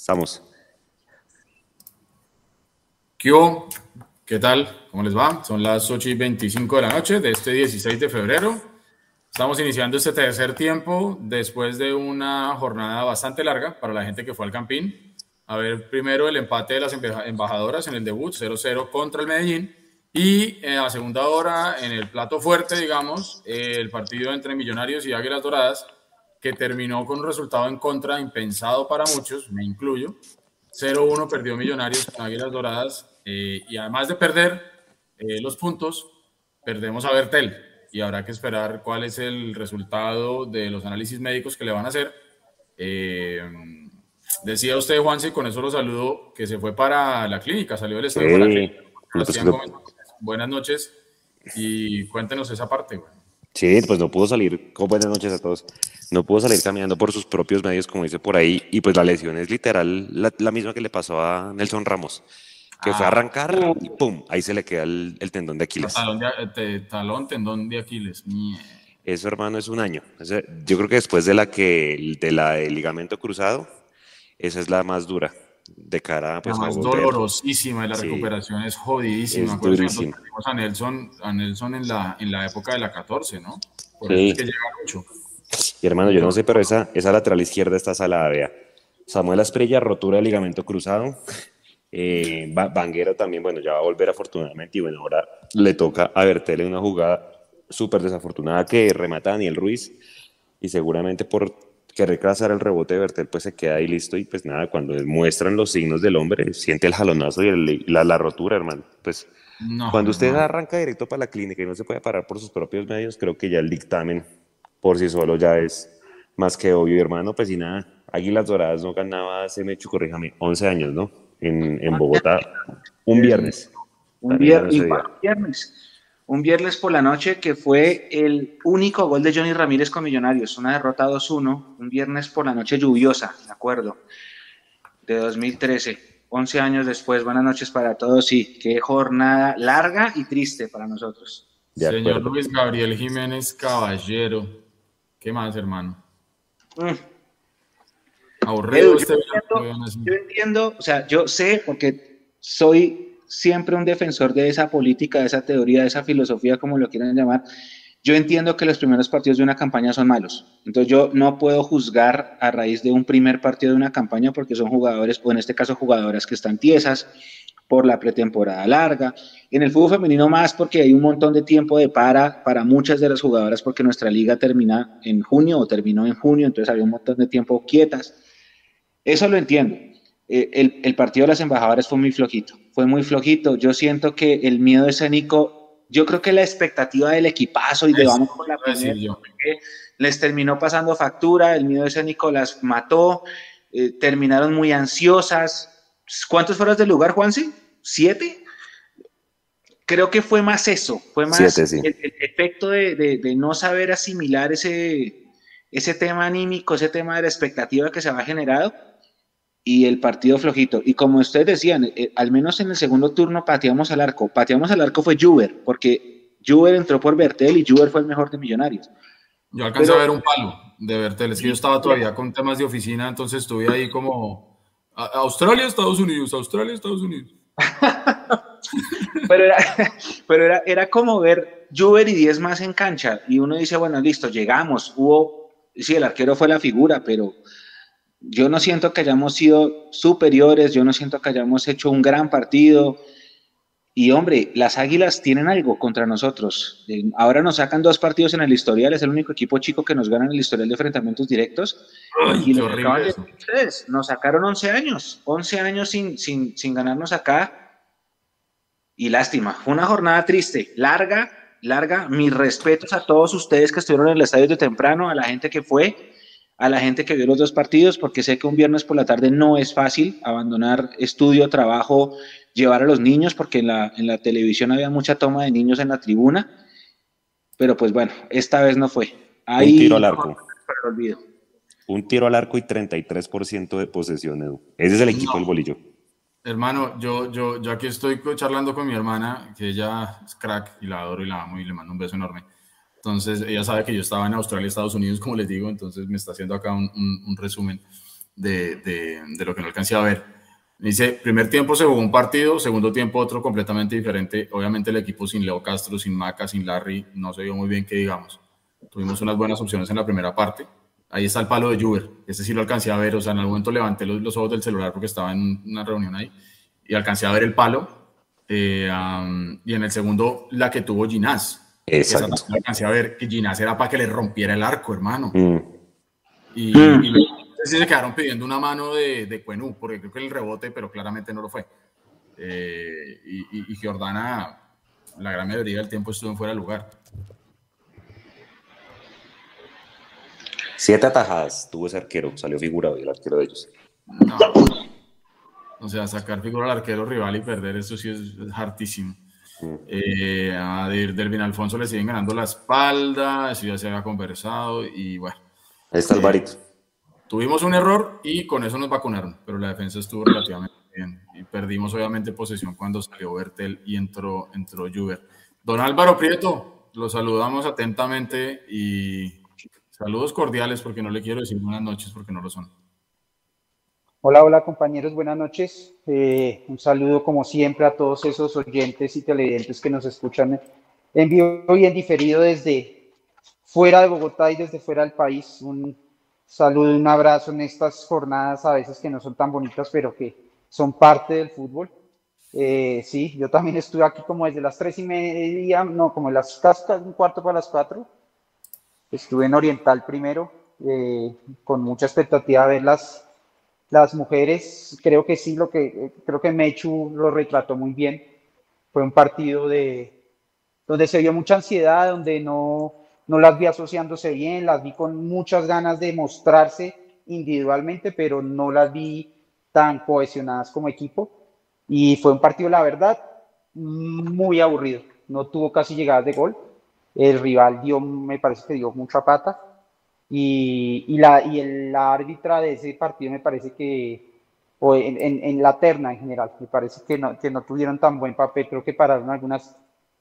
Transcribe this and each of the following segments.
Estamos. ¿Qué, ¿Qué tal? ¿Cómo les va? Son las 8 y 25 de la noche de este 16 de febrero. Estamos iniciando este tercer tiempo después de una jornada bastante larga para la gente que fue al Campín. A ver, primero el empate de las embajadoras en el debut, 0-0 contra el Medellín. Y a segunda hora, en el plato fuerte, digamos, el partido entre Millonarios y Águilas Doradas, que terminó con un resultado en contra impensado para muchos, me incluyo. 0-1 perdió Millonarios con Águilas Doradas eh, y además de perder eh, los puntos, perdemos a Bertel y habrá que esperar cuál es el resultado de los análisis médicos que le van a hacer. Eh, decía usted, Juanse, con eso lo saludo, que se fue para la clínica, salió del estadio Buenas noches y cuéntenos esa parte. Sí, pues no pudo salir, buenas noches a todos, no pudo salir caminando por sus propios medios, como dice por ahí, y pues la lesión es literal la, misma que le pasó a Nelson Ramos, que fue a ah. arrancar y pum, ahí se le queda el, tendón de Aquiles. Talón, tendón de Aquiles. Eso, hermano, es un año. Yo creo que después de la que de la del ligamento cruzado, esa es la más dura de cara pues, la más dolorosísima y la recuperación es jodidísima. Es durísima. A Nelson, a Nelson en la, en la época de la 14, ¿no? Por sí. eso es que llega mucho. Y hermano, yo no sé, pero esa, esa lateral izquierda está salada, vea. Samuel Asprilla, rotura de ligamento cruzado. Eh, también, bueno, ya va a volver afortunadamente y bueno, ahora le toca a Bertel en una jugada súper desafortunada que remata Daniel Ruiz y seguramente por querer cazar el rebote de Bertel, pues se queda ahí listo y pues nada, cuando muestran los signos del hombre, siente el jalonazo y la, la, rotura, hermano. Pues cuando usted arranca directo para la clínica y no se puede parar por sus propios medios, creo que ya el dictamen por sí solo ya es más que obvio, hermano. Pues y nada, Águilas Doradas no ganaba hace, me corríjame, 11 años, ¿no? En, en Bogotá, un viernes. Un viernes un viernes por la noche que fue el único gol de Johnny Ramírez con Millonarios, una derrota 2-1, un viernes por la noche lluviosa, de acuerdo, de 2013, 11 años después, buenas noches para todos y qué jornada larga y triste para nosotros. Señor Luis Gabriel Jiménez Caballero, ¿qué más, hermano? Mm. Aburrido este yo entiendo, o sea, yo sé porque soy siempre un defensor de esa política, de esa teoría, de esa filosofía, como lo quieran llamar. Yo entiendo que los primeros partidos de una campaña son malos. Entonces yo no puedo juzgar a raíz de un primer partido de una campaña porque son jugadores, o en este caso jugadoras que están tiesas por la pretemporada larga. En el fútbol femenino más porque hay un montón de tiempo de para para muchas de las jugadoras porque nuestra liga termina en junio o terminó en junio, entonces había un montón de tiempo quietas. Eso lo entiendo. Eh, el, el partido de las embajadoras fue muy flojito fue muy flojito. Yo siento que el miedo escénico, yo creo que la expectativa del equipazo y de vamos por la primera, les terminó pasando factura, el miedo escénico las mató, eh, terminaron muy ansiosas. ¿Cuántos fueron del lugar, Juanse? ¿Siete? Creo que fue más eso, fue más el, efecto de, de, no saber asimilar ese, ese tema anímico, ese tema de la expectativa que se había generado y el partido flojito. Y como ustedes decían, eh, al menos en el segundo turno pateamos al arco. Pateamos al arco fue Juber, porque Juber entró por Bertel y Juber fue el mejor de Millonarios. Yo alcancé a ver un palo de Bertel, es que yo estaba todavía con temas de oficina, entonces estuve ahí como Australia, Estados Unidos, Australia, Estados Unidos. pero era, pero era, era como ver Juber y 10 más en cancha, y uno dice, bueno, listo, llegamos, hubo, sí, el arquero fue la figura, pero yo no siento que hayamos sido superiores, yo no siento que hayamos hecho un gran partido. Y hombre, las Águilas tienen algo contra nosotros. Ahora nos sacan dos partidos en el historial, es el único equipo chico que nos gana en el historial de enfrentamientos directos. y lo ustedes, nos sacaron 11 años, 11 años sin, sin, sin ganarnos acá. Y lástima, fue una jornada triste, larga, larga. Mis respetos a todos ustedes que estuvieron en el estadio de temprano, a la gente que fue a la gente que vio los dos partidos, porque sé que un viernes por la tarde no es fácil abandonar estudio, trabajo, llevar a los niños, porque en la, en la televisión había mucha toma de niños en la tribuna, pero pues bueno, esta vez no fue. Ahí, un tiro al arco. Un tiro al arco y 33% de posesión, Edu. Ese es el equipo del bolillo. Hermano, yo, yo, yo aquí estoy charlando con mi hermana, que ella es crack y la adoro y la amo y le mando un beso enorme. Entonces, ella sabe que yo estaba en Australia, Estados Unidos, como les digo, entonces me está haciendo acá un, un, resumen. de, de, lo que no alcancé a ver. Dice, primer tiempo se jugó un partido, segundo tiempo otro completamente diferente. Obviamente el equipo sin Leo Castro, sin Maca, sin Larry, no se vio muy bien que digamos. Tuvimos unas buenas opciones en la primera parte. Ahí está el palo de Juber, ese sí lo alcancé a ver, o sea, en algún momento levanté los, los ojos del celular porque estaba en una reunión ahí y alcancé a ver el palo. Eh, y en el segundo, la que tuvo Ginás. Exacto. alcancé a ver que Ginás era para que le rompiera el arco, hermano. Mm. Y, mm. y sí se quedaron pidiendo una mano de, de Cuenú, porque creo que el rebote, pero claramente no lo fue. Eh, y, y, Giordana, la gran mayoría del tiempo estuvo en fuera de lugar. Siete atajadas tuvo ese arquero, salió figurado el arquero de ellos. No. O sea, sacar figura al arquero rival y perder, eso sí es, hartísimo. Mm. Eh, a Dervin Alfonso le siguen ganando la espalda, eso ya se había conversado y bueno. Ahí está el varito. Tuvimos un error y con eso nos vacunaron, pero la defensa estuvo relativamente bien. Y perdimos obviamente posesión cuando salió Bertel y entró, entró Juber. Don Álvaro Prieto, lo saludamos atentamente y Saludos cordiales porque no le quiero decir buenas noches porque no lo son. Hola, hola compañeros, buenas noches. Eh, un saludo como siempre a todos esos oyentes y televidentes que nos escuchan en vivo y en diferido desde fuera de Bogotá y desde fuera del país. Un saludo un abrazo en estas jornadas a veces que no son tan bonitas, pero que son parte del fútbol. Eh, sí, yo también estuve aquí como desde las tres y media, no, como las cascas, un cuarto para las cuatro Estuve en Oriental primero, eh, con mucha expectativa de ver las, las mujeres. Creo que sí, lo que, creo que Mechu lo retrató muy bien. Fue un partido de, donde se vio mucha ansiedad, donde no, no las vi asociándose bien, las vi con muchas ganas de mostrarse individualmente, pero no las vi tan cohesionadas como equipo. Y fue un partido, la verdad, muy aburrido. No tuvo casi llegadas de gol el rival dio, me parece que dio mucha pata. Y, y la, y el, la árbitra de ese partido me parece que, o en, en, la terna en general, me parece que no, que no tuvieron tan buen papel. Creo que pararon algunas,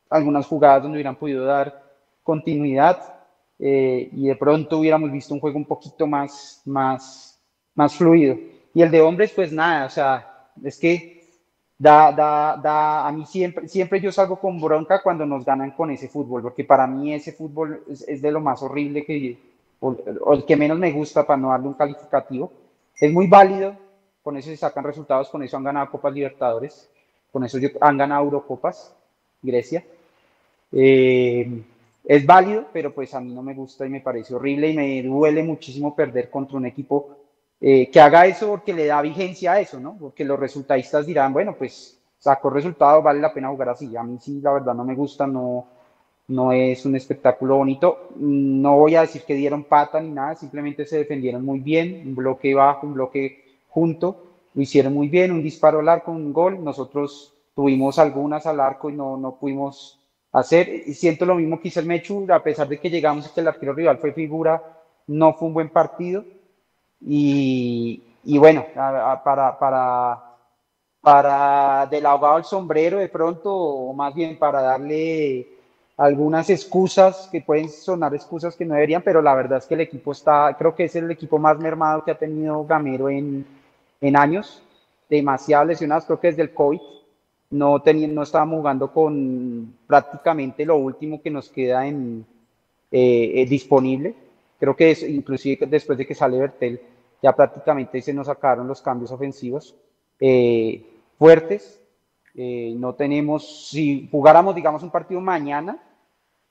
algunas jugadas donde hubieran podido dar continuidad. Eh, y de pronto hubiéramos visto un juego un poquito más, más, más fluido. Y el de hombres, pues nada, o sea, es que da, da, da, a mí siempre, siempre yo salgo con bronca cuando nos ganan con ese fútbol, porque para mí ese fútbol es, de lo más horrible que, o, el que menos me gusta para no darle un calificativo. Es muy válido, con eso se sacan resultados, con eso han ganado Copas Libertadores, con eso han ganado Eurocopas, Grecia. Eh, es válido, pero pues a mí no me gusta y me parece horrible y me duele muchísimo perder contra un equipo eh, que haga eso porque le da vigencia a eso, ¿no? Porque los resultadistas dirán, bueno, pues sacó resultado, vale la pena jugar así. A mí sí, la verdad, no me gusta, no, no es un espectáculo bonito. No voy a decir que dieron pata ni nada, simplemente se defendieron muy bien, un bloque bajo, un bloque junto, lo hicieron muy bien, un disparo al arco, un gol. Nosotros tuvimos algunas al arco y no, no pudimos hacer. Y siento lo mismo que hizo el Mechu, a pesar de que llegamos y que el arquero rival fue figura, no fue un buen partido y, y bueno, para, para, para del ahogado al sombrero de pronto, o más bien para darle algunas excusas que pueden sonar excusas que no deberían, pero la verdad es que el equipo está, creo que es el equipo más mermado que ha tenido Gamero en, en años, demasiado lesionados, creo que desde el COVID. No, tenían, no estábamos jugando con prácticamente lo último que nos queda en, eh, eh disponible. Creo que es, inclusive después de que sale Bertel, ya prácticamente se nos sacaron los cambios ofensivos eh, fuertes. No tenemos, si jugáramos, digamos, un partido mañana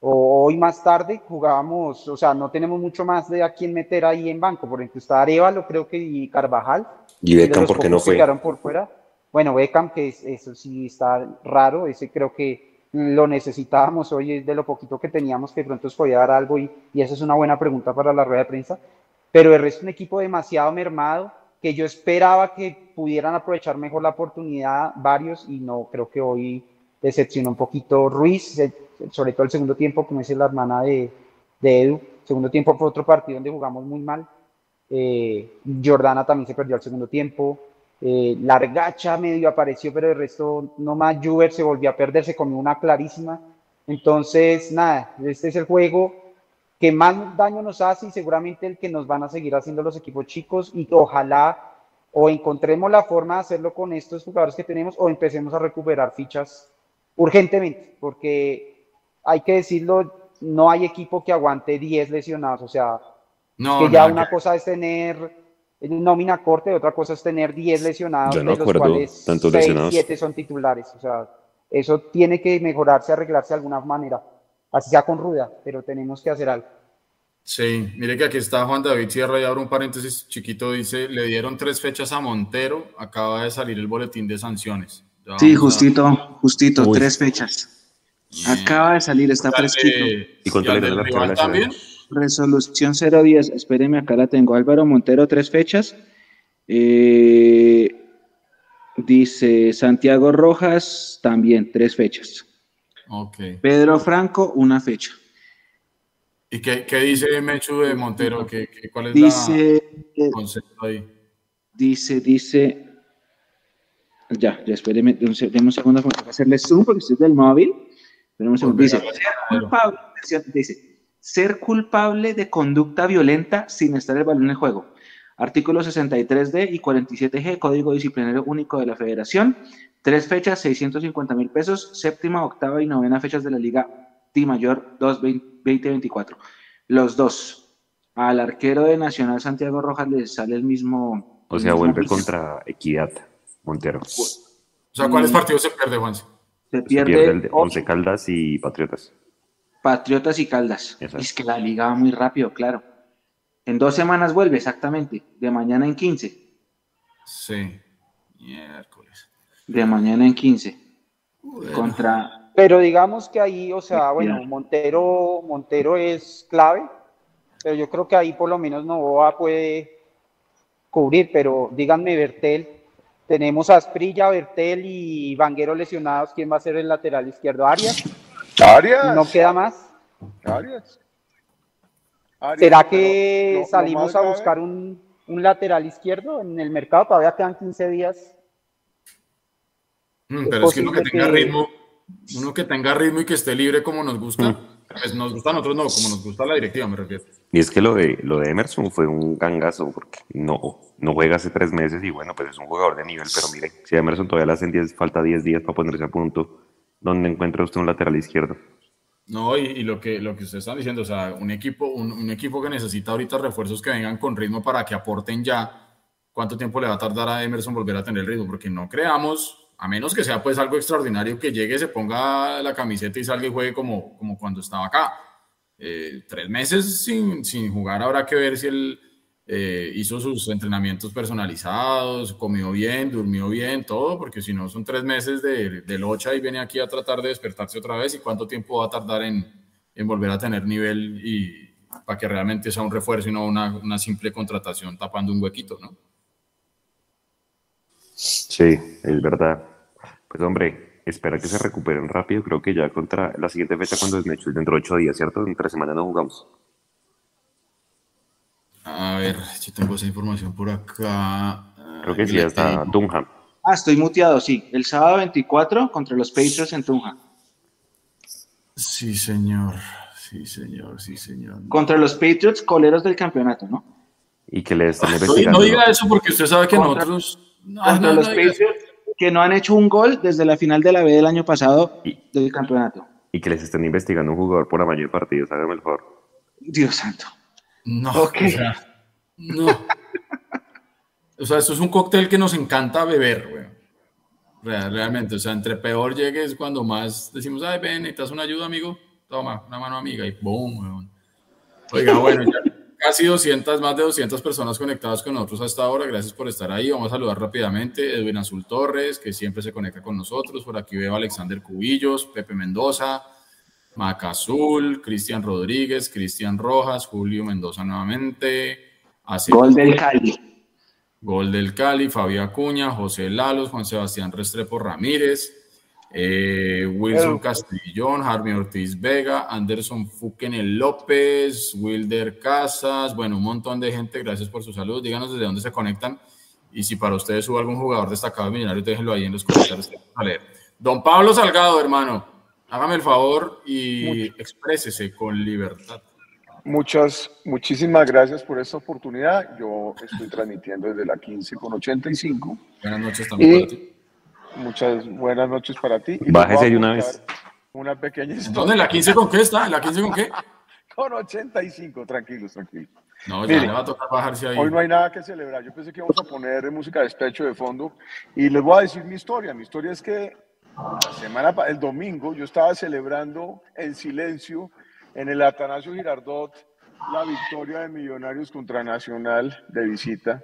o hoy más tarde, jugábamos, o sea, no tenemos mucho más de a quién meter ahí en banco. Por ejemplo, está Arevalo, creo que, y Carvajal. ¿Y Beckham por qué no fue? por fuera. Bueno, Beckham, que eso sí está raro, ese creo que lo necesitábamos hoy, es de lo poquito que teníamos que pronto os podía dar algo y, y esa es una buena pregunta para la rueda de prensa. Pero el resto es un equipo demasiado mermado que yo esperaba que pudieran aprovechar mejor la oportunidad varios y no creo que hoy decepcionó un poquito Ruiz, sobre todo el segundo tiempo, como dice la hermana de, de Edu. Segundo tiempo fue otro partido donde jugamos muy mal. Eh, Jordana también se perdió al segundo tiempo. Eh, Largacha medio apareció, pero el resto no más. Juber se volvió a perder, se comió una clarísima. Entonces, nada, este es el juego que más daño nos hace y seguramente el que nos van a seguir haciendo los equipos chicos y ojalá o encontremos la forma de hacerlo con estos jugadores que tenemos o empecemos a recuperar fichas urgentemente, porque hay que decirlo, no hay equipo que aguante 10 lesionados, o sea, que ya una cosa es tener nómina corte, otra cosa es tener 10 lesionados, de los cuales 6, 7 son titulares, o sea, eso tiene que mejorarse, arreglarse de alguna manera, así sea con ruda, pero tenemos que hacer algo. Sí, mire que aquí está Juan David Sierra y abro un paréntesis chiquito, dice, le dieron tres fechas a Montero, acaba de salir el boletín de sanciones. sí, justito, justito, tres fechas. Acaba de salir, está fresquito. ¿Y contra el rival también? Resolución 010, espéreme, acá la tengo. Álvaro Montero, tres fechas. Eh, dice Santiago Rojas, también tres fechas. Okay. Pedro Franco, una fecha. ¿Y qué, qué dice Mechu de Montero? ¿Qué, qué, cuál es dice, la concepto ahí? Dice, dice. Ya, ya espéreme, un, un segundo para hacerle zoom porque estoy del móvil. Pero un segundo. Dice, culpable, dice, ser culpable de conducta violenta sin estar el balón en el juego. Artículo 63D y 47G, Código Disciplinario Único de la Federación. Tres fechas, 650 mil pesos. Séptima, octava y novena fechas de la Liga T Mayor 2024. Los dos. Al arquero de Nacional Santiago Rojas le sale el mismo. O sea, vuelve contra Equidad, Montero. O sea, ¿cuáles partidos se pierde, Juan? Se pierde, el de Once Caldas y Patriotas. Patriotas y Caldas. Es que la liga va muy rápido, claro. En dos semanas vuelve, exactamente. De mañana en 15. Sí. Miércoles. De mañana en 15. Contra. Pero digamos que ahí, o sea, bueno, Montero, Montero es clave. Pero yo creo que ahí por lo menos Novoa puede cubrir. Pero díganme, Bertel. Tenemos a Asprilla, Bertel y Vanguero lesionados. ¿Quién va a ser el lateral izquierdo? ¿Arias? Arias. ¿No queda más? Arias. ¿Será que salimos a buscar un, un, lateral izquierdo en el mercado? Todavía quedan 15 días. Mm, pero es que uno que tenga ritmo, uno que tenga ritmo y que esté libre como nos gusta. Mm. Pues nos gusta a nosotros, no, como nos gusta la directiva, me refiero. Y es que lo de, lo de Emerson fue un gangazo, porque no, no juega hace tres meses y bueno, pues es un jugador de nivel, pero mire, si a Emerson todavía le hacen 10, falta 10 días para ponerse a punto, ¿dónde encuentra usted un lateral izquierdo? No, y, lo, que, lo que ustedes están diciendo, o sea, un equipo, un, equipo que necesita ahorita refuerzos que vengan con ritmo para que aporten ya, ¿cuánto tiempo le va a tardar a Emerson volver a tener ritmo? Porque no creamos, a menos que sea pues algo extraordinario, que llegue, se ponga la camiseta y salga y juegue como, como cuando estaba acá. Eh, tres meses sin, sin jugar, habrá que ver si él eh, hizo sus entrenamientos personalizados, comió bien, durmió bien, todo, porque si no son tres meses de, de locha y viene aquí a tratar de despertarse otra vez y cuánto tiempo va a tardar en, en volver a tener nivel y para que realmente sea un refuerzo y no una, una simple contratación tapando un huequito, ¿no? Sí, es verdad. Pues hombre, espera que se recuperen rápido. Creo que ya contra la siguiente fecha, cuando es dentro de ocho días, ¿cierto? En tres semanas no jugamos. A ver, si tengo esa información por acá. Creo que sí, está Dunham. Ah, estoy muteado, sí. El sábado 24 contra los Patriots en Dunham. Sí, señor. Sí, señor, sí, señor. Contra los Patriots, coleros del campeonato, ¿no? Y que le están investigando. No diga eso porque usted sabe que nosotros. Contra los Patriots que no han hecho un gol desde la final de la B del año pasado del campeonato. Y que les estén investigando un jugador por amaño de partidos, hágame el favor. Dios santo. No, o sea, no. O sea, esto es un cóctel que nos encanta beber, güey. realmente, o sea, entre peor llegues cuando más decimos, ay, ven, necesitas una ayuda, amigo, toma, una mano amiga, y boom, weón. Oiga, bueno, ya casi 200, más de 200 personas conectadas con nosotros hasta ahora. Gracias por estar ahí. Vamos a saludar rápidamente. Edwin Azul Torres, que siempre se conecta con nosotros. Por aquí veo a Alexander Cubillos, Pepe Mendoza, Maca Azul, Cristian Rodríguez, Cristian Rojas, Julio Mendoza nuevamente. Gol del Cali. Gol del Cali, Fabio Acuña, José Lalos, Juan Sebastián Restrepo Ramírez, eh, Wilson Castrillón, Jarmi Ortiz Vega, Anderson Fuquenel López, Wilder Casas, bueno, un montón de gente, gracias por su salud. Díganos desde dónde se conectan y si para ustedes hubo algún jugador destacado de Millonarios, déjenlo ahí en los comentarios. A leer. Don Pablo Salgado, hermano, hágame el favor y exprésese con libertad. Muchas, muchísimas gracias por esta oportunidad. Yo estoy transmitiendo desde la 15 con 85. Buenas noches también para ti. Muchas buenas noches para ti. Bájese de una vez. Una pequeña historia. ¿Dónde? ¿La 15 con qué está? ¿La 15 con qué? con 85, tranquilos, tranquilos. No, ya le va a tocar bajarse ahí. Hoy no hay nada que celebrar. Yo pensé que íbamos a poner música de despecho de fondo y les voy a decir mi historia. Mi historia es que la semana, el domingo, yo estaba celebrando en silencio en el Atanasio Girardot la victoria de Millonarios contra Nacional de visita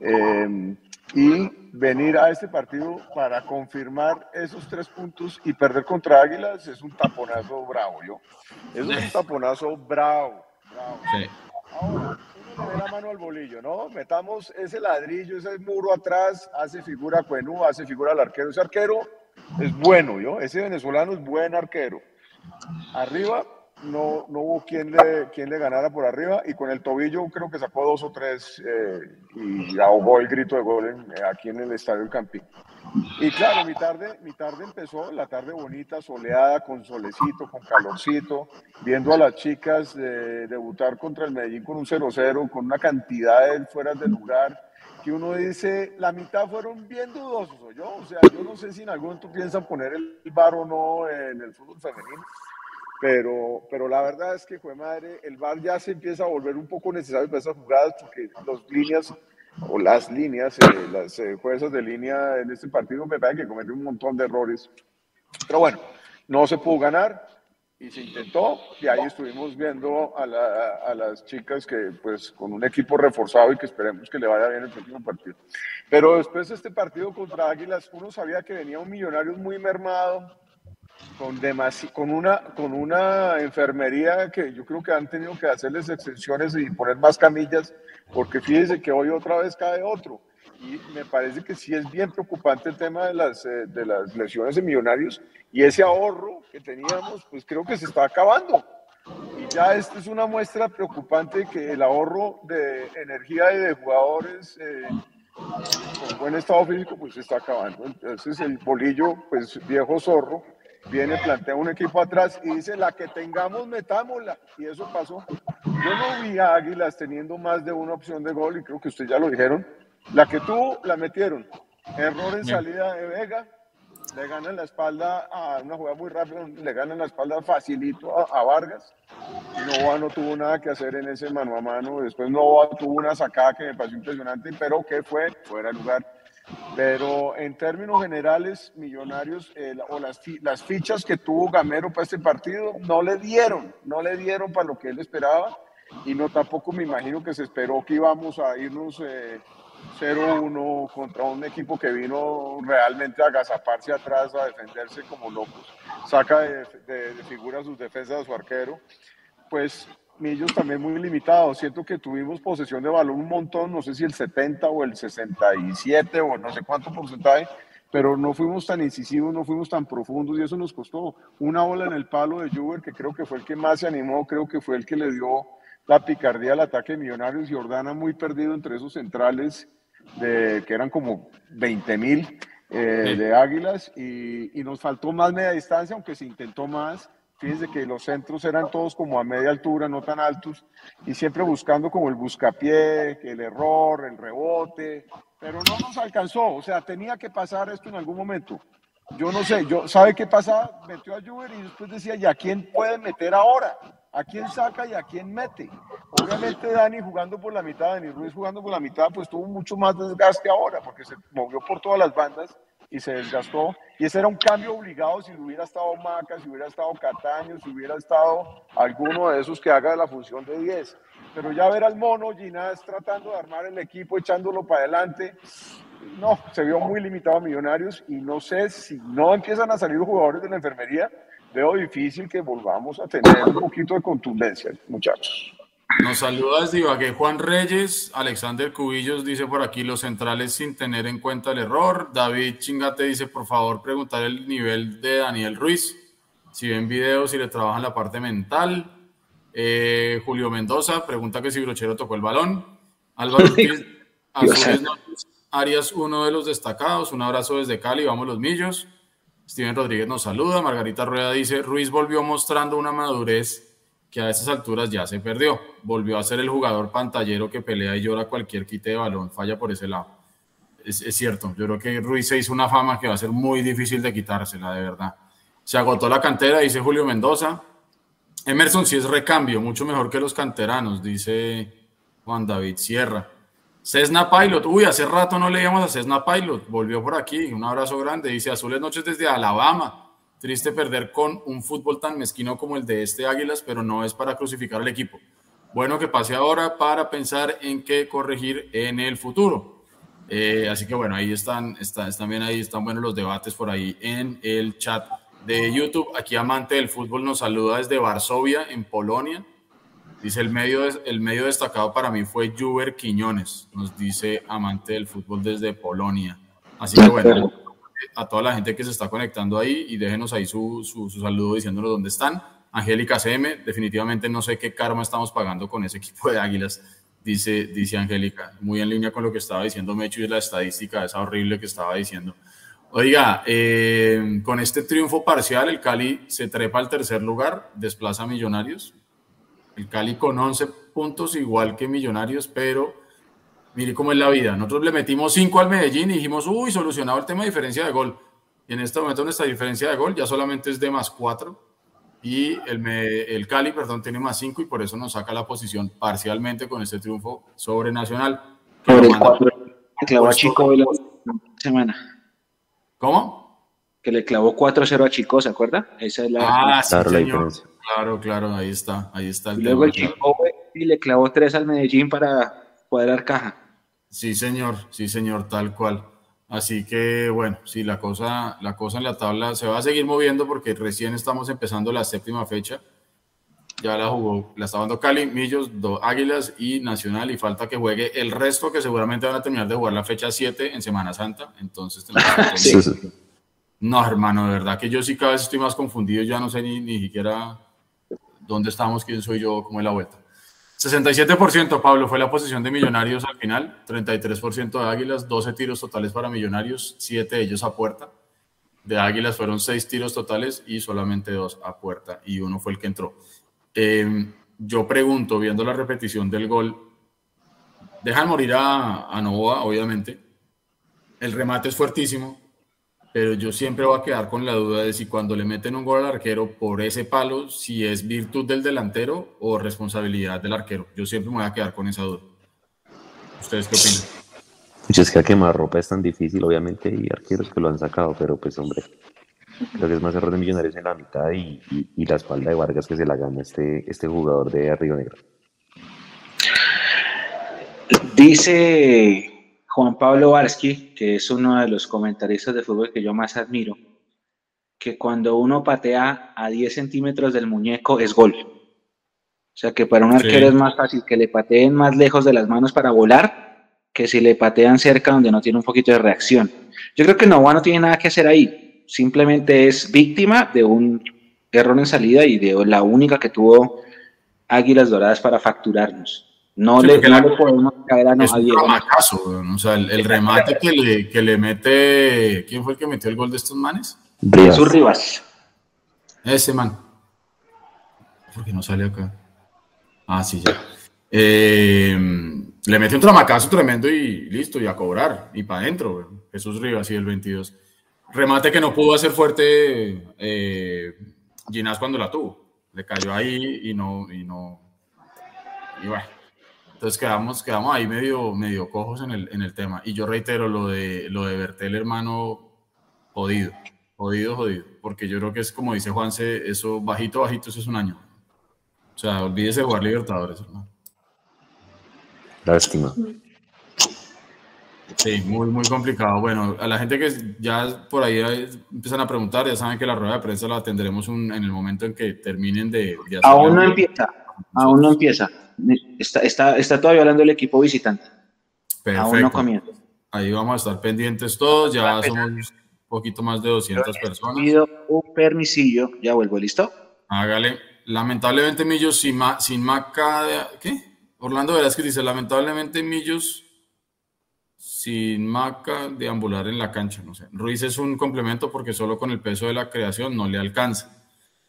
em, y venir a este partido para confirmar esos tres puntos y perder contra Águilas es un taponazo bravo, yo. Es un taponazo bravo, bravo. Sí. Ahora, uno le la mano al bolillo, ¿no? Metamos ese ladrillo, ese muro atrás, hace figura Cuenú, hace figura al arquero. Ese arquero es bueno, ¿yo? Ese venezolano es buen arquero. Arriba no, no hubo quien le, quien le ganara por arriba y con el tobillo creo que sacó dos o tres eh, y ahogó el grito de gol eh, aquí en el Estadio del Campín. Y claro, mi tarde, mi tarde empezó, la tarde bonita, soleada, con solecito, con calorcito, viendo a las chicas debutar contra el Medellín con un 0-0, con una cantidad de fueras de lugar, que uno dice, la mitad fueron bien dudosos, yo, o sea, yo no sé si en algún momento piensan poner el bar o no en el fútbol femenino, pero, pero la verdad es que, fue madre, el VAR ya se empieza a volver un poco necesario para esas jugadas porque las líneas o las líneas, eh, las eh, de línea en este partido me parece que cometió un montón de errores. Pero bueno, no se pudo ganar y se intentó y ahí estuvimos viendo a, a, las chicas que pues con un equipo reforzado y que esperemos que le vaya bien el próximo partido. Pero después de este partido contra Águilas, uno sabía que venía un millonario muy mermado, con, con, una, con una enfermería que yo creo que han tenido que hacerles extensiones y poner más camillas, porque fíjense que hoy otra vez cae otro. Y me parece que sí es bien preocupante el tema de las, eh, de las lesiones de millonarios y ese ahorro que teníamos, pues creo que se está acabando. Y ya esta es una muestra preocupante que el ahorro de energía y de jugadores eh, con buen estado físico, pues se está acabando. Entonces el bolillo, pues viejo zorro, viene, plantea un equipo atrás y dice, la que tengamos, metámosla. Y eso pasó. Yo no vi a Águilas teniendo más de una opción de gol y creo que ustedes ya lo dijeron. La que tuvo, la metieron. Error en salida de Vega, le ganan la espalda a una jugada muy rápida, le ganan la espalda facilito a, Vargas. Novoa no tuvo nada que hacer en ese mano a mano. Después Novoa tuvo una sacada que me pareció impresionante, pero que fue fuera de lugar pero en términos generales, Millonarios eh, o las, las fichas que tuvo Gamero para este partido no le dieron, no le dieron para lo que él esperaba y no tampoco me imagino que se esperó que íbamos a irnos 0-1 eh, contra un equipo que vino realmente a agazaparse atrás, a defenderse como locos, saca de, de, de figura sus defensas de su arquero. Pues Millos también muy limitados. Siento que tuvimos posesión de balón un montón, no sé si el 70 o el 67 o no sé cuánto porcentaje, pero no fuimos tan incisivos, no fuimos tan profundos y eso nos costó. Una bola en el palo de Juber, que creo que fue el que más se animó, creo que fue el que le dio la picardía al ataque de Millonarios y Ordana muy perdido entre esos centrales, de, que eran como 20 mil eh, de Águilas y, y nos faltó más media distancia, aunque se intentó más Fíjense que los centros eran todos como a media altura, no tan altos, y siempre buscando como el buscapié, el error, el rebote, pero no nos alcanzó. O sea, tenía que pasar esto en algún momento. Yo no sé, yo, ¿sabe qué pasaba? Metió a Juber y después decía, ¿y a quién puede meter ahora? ¿A quién saca y a quién mete? Obviamente Dani jugando por la mitad, Dani Ruiz jugando por la mitad, pues tuvo mucho más desgaste ahora, porque se movió por todas las bandas y se desgastó. Y ese era un cambio obligado si hubiera estado Maca, si hubiera estado Cataño, si hubiera estado alguno de esos que haga la función de 10. Pero ya ver al mono Ginás tratando de armar el equipo, echándolo para adelante, no, se vio muy limitado a Millonarios y no sé si no empiezan a salir jugadores de la enfermería, veo difícil que volvamos a tener un poquito de contundencia, muchachos. Nos saluda desde Ibagué Juan Reyes, Alexander Cubillos dice por aquí los centrales sin tener en cuenta el error. David Chingate dice por favor preguntar el nivel de Daniel Ruiz, si ven videos, y le trabajan la parte mental. Eh, Julio Mendoza pregunta que si Brochero tocó el balón. Álvaro Arias, uno de los destacados. Un abrazo desde Cali, vamos los millos. Steven Rodríguez nos saluda. Margarita Rueda dice: Ruiz volvió mostrando una madurez que a esas alturas ya se perdió. Volvió a ser el jugador pantallero que pelea y llora cualquier quite de balón, falla por ese lado. Es, cierto, yo creo que Ruiz se hizo una fama que va a ser muy difícil de quitársela, de verdad. Se agotó la cantera, dice Julio Mendoza. Emerson sí es recambio, mucho mejor que los canteranos, dice Juan David Sierra. Cessna Pilot, uy, hace rato no leíamos a Cessna Pilot, volvió por aquí, un abrazo grande, dice Azules Noches desde Alabama. Triste perder con un fútbol tan mezquino como el de este Águilas, pero no es para crucificar al equipo. Bueno que pase ahora para pensar en qué corregir en el futuro. Eh, así que bueno, ahí están, están, bien ahí, están buenos los debates por ahí en el chat de YouTube. Aquí Amante del Fútbol nos saluda desde Varsovia, en Polonia. Dice, el medio, el medio destacado para mí fue Juber Quiñones, nos dice Amante del Fútbol desde Polonia. Así que bueno, a toda la gente que se está conectando ahí y déjenos ahí su, su, saludo diciéndonos dónde están. Angélica CM, definitivamente no sé qué karma estamos pagando con ese equipo de Águilas, dice, dice Angélica, muy en línea con lo que estaba diciendo Mecho y la estadística esa horrible que estaba diciendo. Oiga, eh, con este triunfo parcial, el Cali se trepa al tercer lugar, desplaza a Millonarios. El Cali con 11 puntos, igual que Millonarios, pero Mire cómo es la vida. Nosotros le metimos 5 al Medellín y dijimos, uy, solucionado el tema de diferencia de gol. Y en este momento nuestra diferencia de gol ya solamente es de más 4 y el, el Cali, perdón, tiene más 5 y por eso nos saca la posición parcialmente con este triunfo sobre Nacional. Sobre el 4 le clavó a Chico la semana. ¿Cómo? Que le clavó 4-0 a Chico, ¿se acuerda? Esa es la. Ah, sí, señor. Claro, claro, ahí está, ahí está. El y luego el Chico y le clavó 3 al Medellín para cuadrar caja. Sí, señor, sí, señor, tal cual. Así que bueno, sí, la cosa, la cosa en la tabla se va a seguir moviendo porque recién estamos empezando la séptima fecha. Ya la jugó, la está dando Cali, Millos, Águilas y Nacional y falta que juegue el resto que seguramente van a terminar de jugar la fecha 7 en Semana Santa. Entonces No, hermano, de verdad que yo sí cada vez estoy más confundido, ya no sé ni, ni siquiera dónde estamos, quién soy yo, cómo es la vuelta. 67%, Pablo, fue la posición de Millonarios al final, 33% de Águilas, 12 tiros totales para Millonarios, 7 de ellos a puerta. De Águilas fueron 6 tiros totales y solamente 2 a puerta, y uno fue el que entró. Em, yo pregunto, viendo la repetición del gol, dejan morir a, a Novoa, obviamente. El remate es fuertísimo, pero yo siempre voy a quedar con la duda de si cuando le meten un gol al arquero por ese palo, si es virtud del delantero o responsabilidad del arquero. Yo siempre me voy a quedar con esa duda. ¿Ustedes qué opinan? Pues es que a quemar ropa es tan difícil, obviamente, y arqueros que lo han sacado, pero pues hombre, creo que es más error de Millonarios en la mitad y, y, la espalda de Vargas que se la gana este, este jugador de Río Negro. Dice Juan Pablo Varsky, que es uno de los comentaristas de fútbol que yo más admiro, que cuando uno patea a 10 centímetros del muñeco es gol. O sea que para un arquero es más fácil que le pateen más lejos de las manos para volar que si le patean cerca donde no tiene un poquito de reacción. Yo creo que Novoa no tiene nada que hacer ahí. Simplemente es víctima de un error en salida y de la única que tuvo Águilas Doradas para facturarnos. No, le, podemos caer a, es un o sea, el, remate que le, que le, mete. ¿Quién fue el que metió el gol de estos manes? Jesús Rivas. Ese man. ¿Por qué no sale acá? Ah, sí, ya. Eh, le mete un tramacazo tremendo y listo, y a cobrar, y para adentro. Jesús Rivas y el 22. Remate que no pudo hacer fuerte eh, Ginás cuando la tuvo. Le cayó ahí y no, y no. Y bueno entonces quedamos, quedamos ahí medio, medio cojos en el, en el tema. Y yo reitero lo de, lo de Bertel, hermano, jodido, jodido, jodido. Porque yo creo que es como dice Juanse, eso bajito, bajito, eso es un año. O sea, olvídese de jugar Libertadores, hermano. Lástima. Sí, muy, muy complicado. Bueno, a la gente que ya por ahí empiezan a preguntar, ya saben que la rueda de prensa la tendremos en el momento en que terminen de... Aún no empieza, aún no empieza. Está, está, está todavía hablando el equipo visitante. Perfecto. Ahí vamos a estar pendientes todos. Ya somos un poquito más de 200 personas. Un permisillo. Ya vuelvo, ¿listo? Hágale. Lamentablemente, Millos sin, sin Maca. ¿Qué? Orlando que dice: Lamentablemente, Millos sin Maca deambular en la cancha. No sé. Ruiz es un complemento porque solo con el peso de la creación no le alcanza.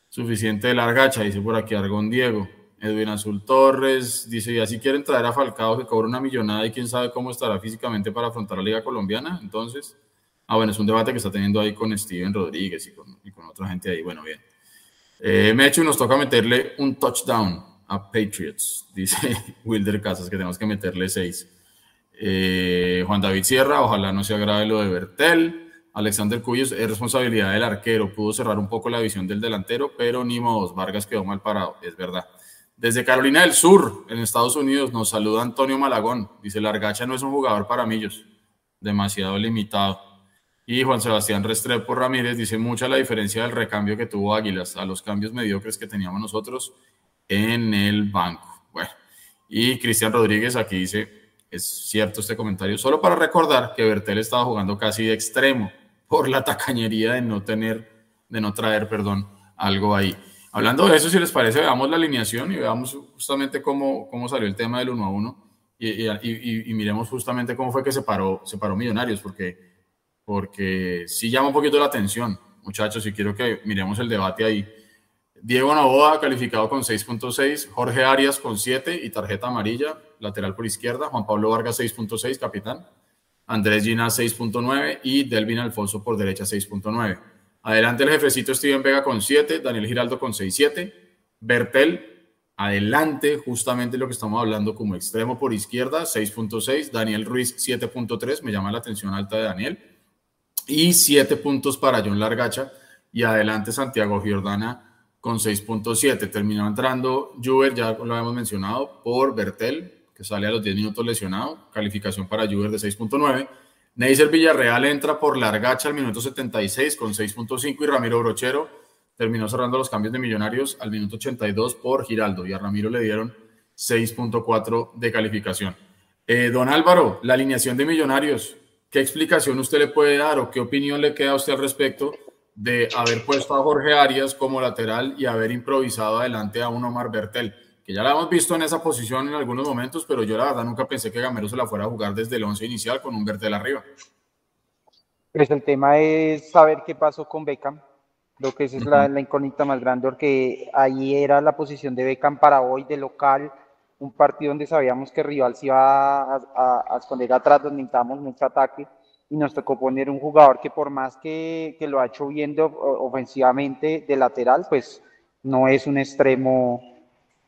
suficiente de largacha, dice por aquí Argón Diego. Edwin Azul Torres dice, y así quieren traer a Falcao que cobra una millonada y quién sabe cómo estará físicamente para afrontar la Liga Colombiana. Entonces, ah, bueno, es un debate que está teniendo ahí con Steven Rodríguez y con, y con otra gente ahí. Bueno, bien. Eh, Mecho, nos toca meterle un touchdown a Patriots, dice Wilder Casas, que tenemos que meterle seis. Eh, Juan David Sierra, ojalá no se agrave lo de Bertel. Alexander Cuyos, es responsabilidad del arquero, pudo cerrar un poco la visión del delantero, pero ni modos, Vargas quedó mal parado, es verdad. Desde Carolina del Sur, en Estados Unidos, nos saluda Antonio Malagón. Dice, Largacha no es un jugador para millos, demasiado limitado. Y Juan Sebastián Restrepo Ramírez dice, mucha la diferencia del recambio que tuvo Águilas a los cambios mediocres que teníamos nosotros en el banco. Bueno, y Cristian Rodríguez aquí dice, es cierto este comentario, solo para recordar que Bertel estaba jugando casi de extremo por la tacañería de no tener, de no traer, perdón, algo ahí. Hablando de eso, si les parece, veamos la alineación y veamos justamente cómo, cómo salió el tema del 1 a 1 y, y, miremos justamente cómo fue que se paró, se paró Millonarios, porque, porque sí llama un poquito la atención, muchachos, y quiero que miremos el debate ahí. Diego Novoa calificado con 6.6, Jorge Arias con 7 y tarjeta amarilla, lateral por izquierda, Juan Pablo Vargas 6.6, capitán, Andrés Gina 6.9 y Delvin Alfonso por derecha 6.9. Adelante el jefecito Steven Vega con 7, Daniel Giraldo con 6.7, Bertel, adelante justamente lo que estamos hablando como extremo por izquierda 6.6, Daniel Ruiz 7.3, me llama la atención alta de Daniel, y 7 puntos para John Largacha, y adelante Santiago Giordana con 6.7. Terminó entrando Juber, ya lo habíamos mencionado, por Bertel, que sale a los 10 minutos lesionado. Calificación para Juber de 6.9. Neisser Villarreal entra por Largacha al minuto 76 con 6.5 y Ramiro Brochero terminó cerrando los cambios de Millonarios al minuto 82 por Giraldo y a Ramiro le dieron 6.4 de calificación. Eh, don Álvaro, la alineación de Millonarios, ¿qué explicación usted le puede dar o qué opinión le queda a usted al respecto de haber puesto a Jorge Arias como lateral y haber improvisado adelante a un Omar Bertel, que ya la hemos visto en esa posición en algunos momentos, pero yo la verdad nunca pensé que Gamero se la fuera a jugar desde el once inicial con un Bertel arriba. Pues el tema es saber qué pasó con Beckham. Lo que es, la, incógnita más grande, porque ahí era la posición de Beckham para hoy de local, un partido donde sabíamos que el rival se iba a, a esconder atrás, donde necesitábamos mucho ataque y nos tocó poner un jugador que por más que, que lo ha hecho bien ofensivamente de lateral, pues no es un extremo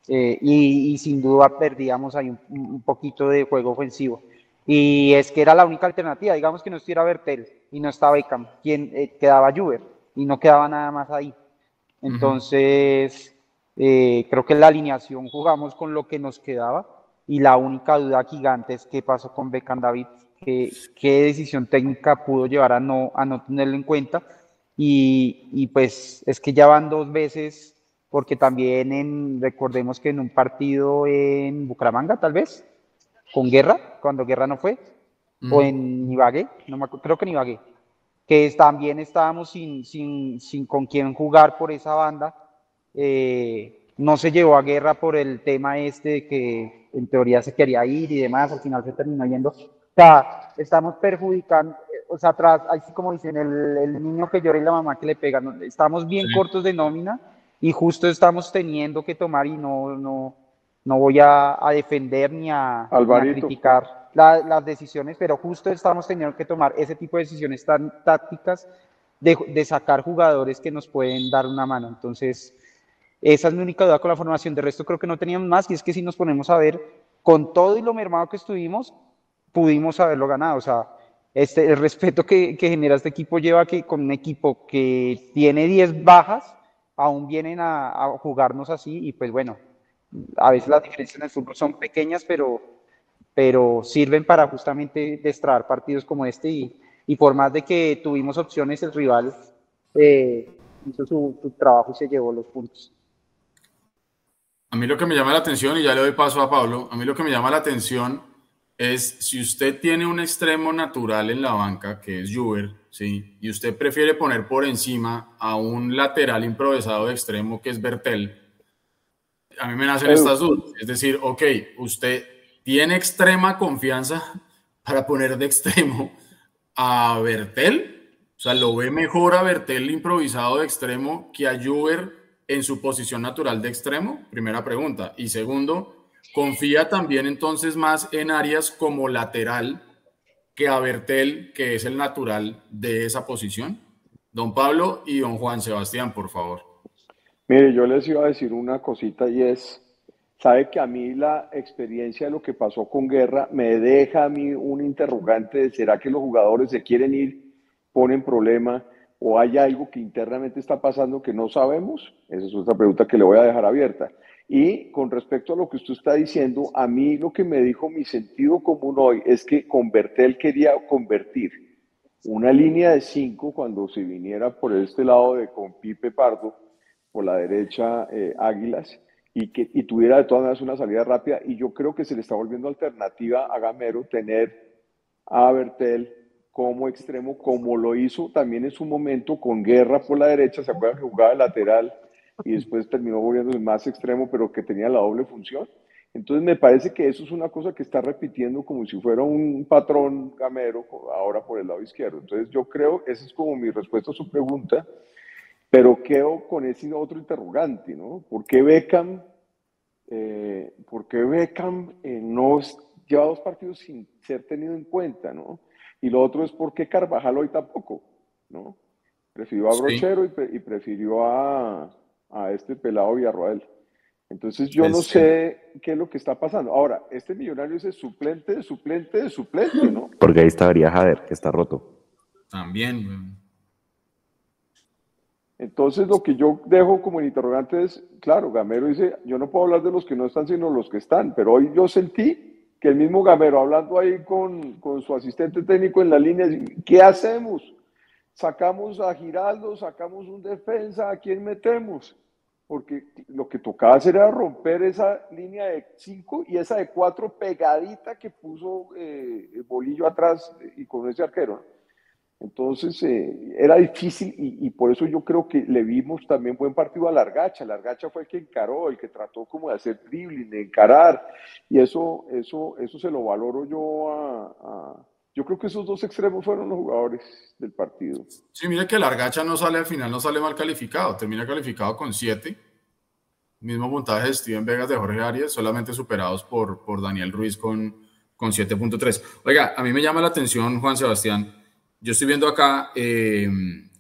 eh, y, sin duda perdíamos ahí un, poquito de juego ofensivo. Y es que era la única alternativa, digamos que no estuviera Bertel y no estaba Beckham, quien eh, quedaba Juber y no quedaba nada más ahí. Entonces, eh, creo que la alineación jugamos con lo que nos quedaba y la única duda gigante es qué pasó con Beckham David qué, decisión técnica pudo llevar a no, a no tenerlo en cuenta. Y, y, pues es que ya van dos veces, porque también en, recordemos que en un partido en Bucaramanga, tal vez, con Guerra, cuando Guerra no fue, o en Ibagué, no me creo que en Ibagué, que también estábamos sin, sin, sin con quién jugar por esa banda. Eh, no se llevó a guerra por el tema este de que en teoría se quería ir y demás, al final se terminó yendo. O sea, estamos perjudicando, o sea, atrás, así como dicen, el, niño que llora y la mamá que le pega, estamos bien cortos de nómina y justo estamos teniendo que tomar y no, no, no voy a, defender ni a, criticar las decisiones, pero justo estamos teniendo que tomar ese tipo de decisiones tan tácticas de, de, sacar jugadores que nos pueden dar una mano. Entonces, esa es mi única duda con la formación. De resto, creo que no teníamos más, y es que si nos ponemos a ver, con todo y lo mermado que estuvimos, pudimos haberlo ganado. O sea, este, el respeto que, genera este equipo lleva que con un equipo que tiene 10 bajas, aún vienen a, jugarnos así y pues bueno, a veces las diferencias en el fútbol son pequeñas, pero, pero sirven para justamente destrabar partidos como este y, y por más de que tuvimos opciones, el rival eh, hizo su, su trabajo y se llevó los puntos. A mí lo que me llama la atención, y ya le doy paso a Pablo, a mí lo que me llama la atención es si usted tiene un extremo natural en la banca, que es Juber, ¿sí? y usted prefiere poner por encima a un lateral improvisado de extremo, que es Bertel, a mí me nacen estas dudas. Es decir, ok, usted tiene extrema confianza para poner de extremo a Bertel, o sea, lo ve mejor a Bertel improvisado de extremo que a Juber en su posición natural de extremo? Primera pregunta. Y segundo, ¿confía también entonces más en áreas como lateral que a Bertel, que es el natural de esa posición? Don Pablo y don Juan Sebastián, por favor. Mire, yo les iba a decir una cosita y es, sabe que a mí la experiencia de lo que pasó con Guerra me deja a mí un interrogante de será que los jugadores se quieren ir, ponen problema o hay algo que internamente está pasando que no sabemos? Esa es otra pregunta que le voy a dejar abierta. Y con respecto a lo que usted está diciendo, a mí lo que me dijo mi sentido común hoy es que Convertel quería convertir una línea de cinco cuando se viniera por este lado de con Pipe Pardo, por la derecha eh, Águilas, y que y tuviera de todas maneras una salida rápida. Y yo creo que se le está volviendo alternativa a Gamero tener a Bertel como extremo, como lo hizo también en su momento con Guerra por la derecha, se acuerdan que jugaba de lateral y después terminó volviéndose más extremo, pero que tenía la doble función. Entonces me parece que eso es una cosa que está repitiendo como si fuera un patrón gamero ahora por el lado izquierdo. Entonces yo creo, esa es como mi respuesta a su pregunta, pero quedo con ese otro interrogante, ¿no? ¿Por qué Beckham, eh, ¿por qué Beckham eh, no lleva dos partidos sin ser tenido en cuenta, ¿no? Y lo otro es por qué Carvajal hoy tampoco, ¿no? Prefirió a Brochero y, prefirió a, a, este pelado Villarroel. Entonces yo no sé qué es lo que está pasando. Ahora, este millonario es el suplente, de suplente, de suplente, ¿no? Porque ahí estaría Jader, que está roto. También. Entonces lo que yo dejo como interrogante es, claro, Gamero dice, yo no puedo hablar de los que no están, sino los que están, pero hoy yo sentí que el mismo Gamero, hablando ahí con, su asistente técnico en la línea, ¿qué hacemos? Sacamos a Giraldo, sacamos un defensa, ¿a quién metemos? Porque lo que tocaba hacer era romper esa línea de cinco y esa de cuatro pegadita que puso eh, bolillo atrás y con ese arquero. Entonces eh, era difícil y, por eso yo creo que le vimos también buen partido a Largacha. Largacha fue el que encaró, el que trató como de hacer dribbling, de encarar y eso, eso, eso se lo valoro yo a, Yo creo que esos dos extremos fueron los jugadores del partido. Sí, mira que Largacha no sale al final, no sale mal calificado, termina calificado con 7. Mismo montaje de Steven Vegas de Jorge Arias, solamente superados por, por Daniel Ruiz con, con 7.3. Oiga, a mí me llama la atención, Juan Sebastián yo estoy viendo acá eh,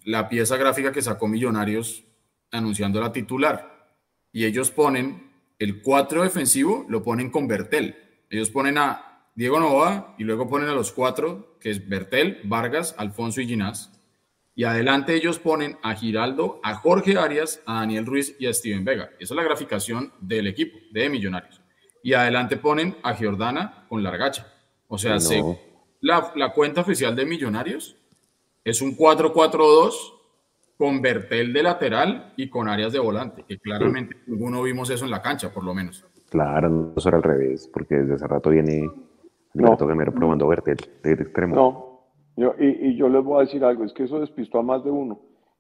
la pieza gráfica que sacó Millonarios anunciando la titular y ellos ponen el 4 defensivo, lo ponen con Bertel. Ellos ponen a Diego Nova y luego ponen a los cuatro, que es Bertel, Vargas, Alfonso y Ginás. Y adelante ellos ponen a Giraldo, a Jorge Arias, a Daniel Ruiz y a Steven Vega. Esa es la graficación del equipo de Millonarios. Y adelante ponen a Giordana con Largacha. O sea, se la, cuenta oficial de Millonarios es un 4-4-2 con Bertel de lateral y con áreas de volante, que claramente ninguno vimos eso en la cancha, por lo menos. Claro, no será al revés, porque desde hace rato viene no. Probando extremo. No, yo, y, yo les voy a decir algo, es que eso despistó a más de uno.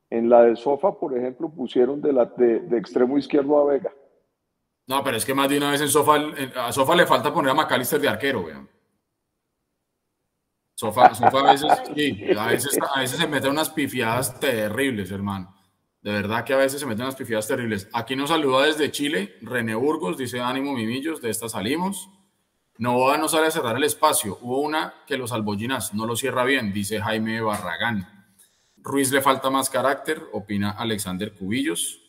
En la de Sofa, por ejemplo, pusieron de, la, de, extremo izquierdo a Vega. No, pero es que más de una vez en Sofa, a Sofa le falta poner a McAllister de arquero, weón. Sofá, a, veces, a, veces, se meten unas pifiadas terribles, hermano. De verdad que a veces se meten unas pifiadas terribles. Aquí nos saluda desde Chile, René Burgos, dice ánimo mimillos, de esta salimos. Novoa no sale a cerrar el espacio. Hubo una que los albollinas no lo cierra bien, dice Jaime Barragán. Ruiz le falta más carácter, opina Alexander Cubillos.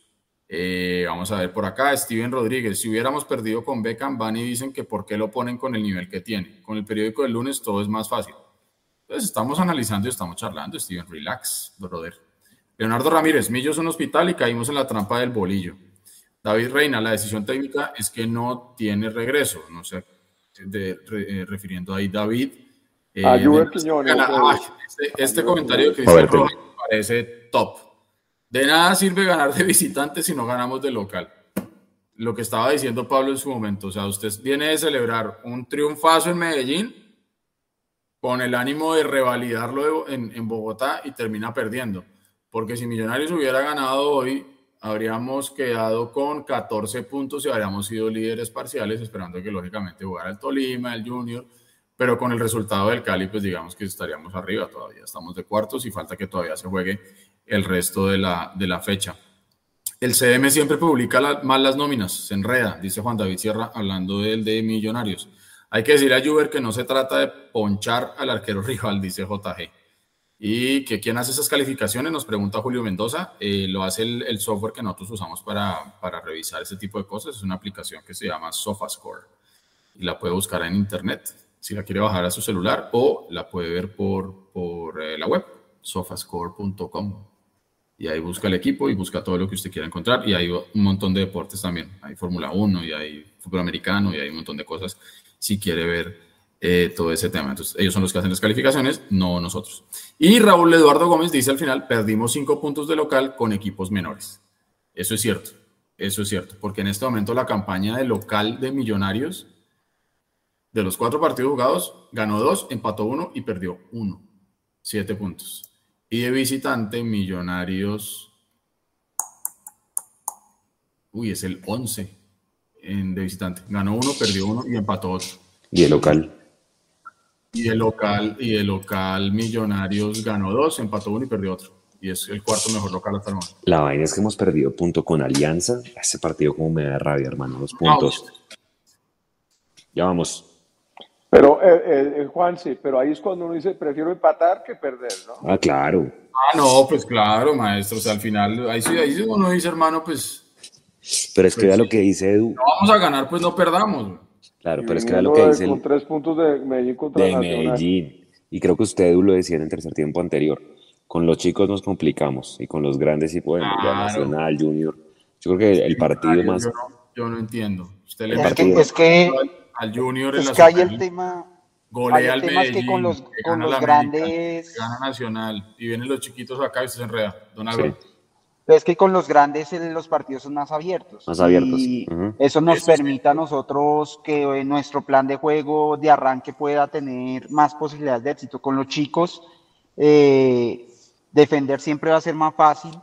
Eh, vamos a ver por acá, Steven Rodríguez. Si hubiéramos perdido con Beckham, van y dicen que por qué lo ponen con el nivel que tiene. Con el periódico del lunes todo es más fácil. Entonces estamos analizando y estamos charlando, Steven, relax, brother. Leonardo Ramírez, Millo es un hospital y caímos en la trampa del bolillo. David Reina, la decisión técnica es que no tiene regreso. No sé, eh, refiriendo ahí David. Eh, este, este, comentario que dice me parece top. De nada sirve ganar de visitante si no ganamos de local. Lo que estaba diciendo Pablo en su momento, o sea, usted viene de celebrar un triunfazo en Medellín con el ánimo de revalidarlo en, Bogotá y termina perdiendo. Porque si Millonarios hubiera ganado hoy, habríamos quedado con 14 puntos y habríamos sido líderes parciales, esperando que lógicamente jugara el Tolima, el Junior, pero con el resultado del Cali, pues digamos que estaríamos arriba todavía. Estamos de cuartos y falta que todavía se juegue el resto de la, de la fecha. El CM siempre publica mal las nóminas, se enreda, dice Juan David Sierra, hablando del de Millonarios. Hay que decirle a Juber que no se trata de ponchar al arquero rival, dice JG. Y que quién hace esas calificaciones, nos pregunta Julio Mendoza. Eh, lo hace el, software que nosotros usamos para, para, revisar ese tipo de cosas. Es una aplicación que se llama SofaScore. Y la puede buscar en internet si la quiere bajar a su celular o la puede ver por, por eh, la web, sofascore.com. Y ahí busca el equipo y busca todo lo que usted quiera encontrar. Y hay un montón de deportes también. Hay Fórmula 1 y hay fútbol americano y hay un montón de cosas si quiere ver eh, todo ese tema. Entonces, ellos son los que hacen las calificaciones, no nosotros. Y Raúl Eduardo Gómez dice al final, perdimos cinco puntos de local con equipos menores. Eso es cierto, eso es cierto, porque en este momento la campaña de local de Millonarios, de los cuatro partidos jugados, ganó dos, empató uno y perdió uno. Siete puntos. Y de visitante, Millonarios... Uy, es el 11 en, de visitante. Ganó uno, perdió uno y empató otro. ¿Y el local? Y el local, y el local Millonarios ganó dos, empató uno y perdió otro. Y es el cuarto mejor local hasta el momento. La vaina es que hemos perdido punto con Alianza. Ese partido como me da rabia, hermano, los puntos. Ya vamos. Pero, eh, eh, eh, Juan, sí, pero ahí es cuando uno dice, prefiero empatar que perder, ¿no? Ah, claro. Ah, no, pues claro, maestro. O sea, al final, ahí sí, ahí uno dice, hermano, pues... Pero es que vea pues lo que dice Edu. No vamos a ganar, pues no perdamos. Claro, pero es que era lo que dice. Con tres puntos de Medellín contra de Medellín. Y creo que usted lo decía en el tercer tiempo anterior. Con los chicos nos complicamos y con los grandes y bueno, Nacional, Junior. Yo creo que el partido más. Yo no, entiendo. Usted le es, que, es que al Junior es que hay el tema. Golea al Medellín, que con los, con los grandes. gana Nacional y vienen los chiquitos acá y se enreda. Don Álvaro. Es que con los grandes los partidos son más abiertos. Más abiertos. Y eso nos permite a nosotros que nuestro plan de juego de arranque pueda tener más posibilidades de éxito. Con los chicos, eh, defender siempre va a ser más fácil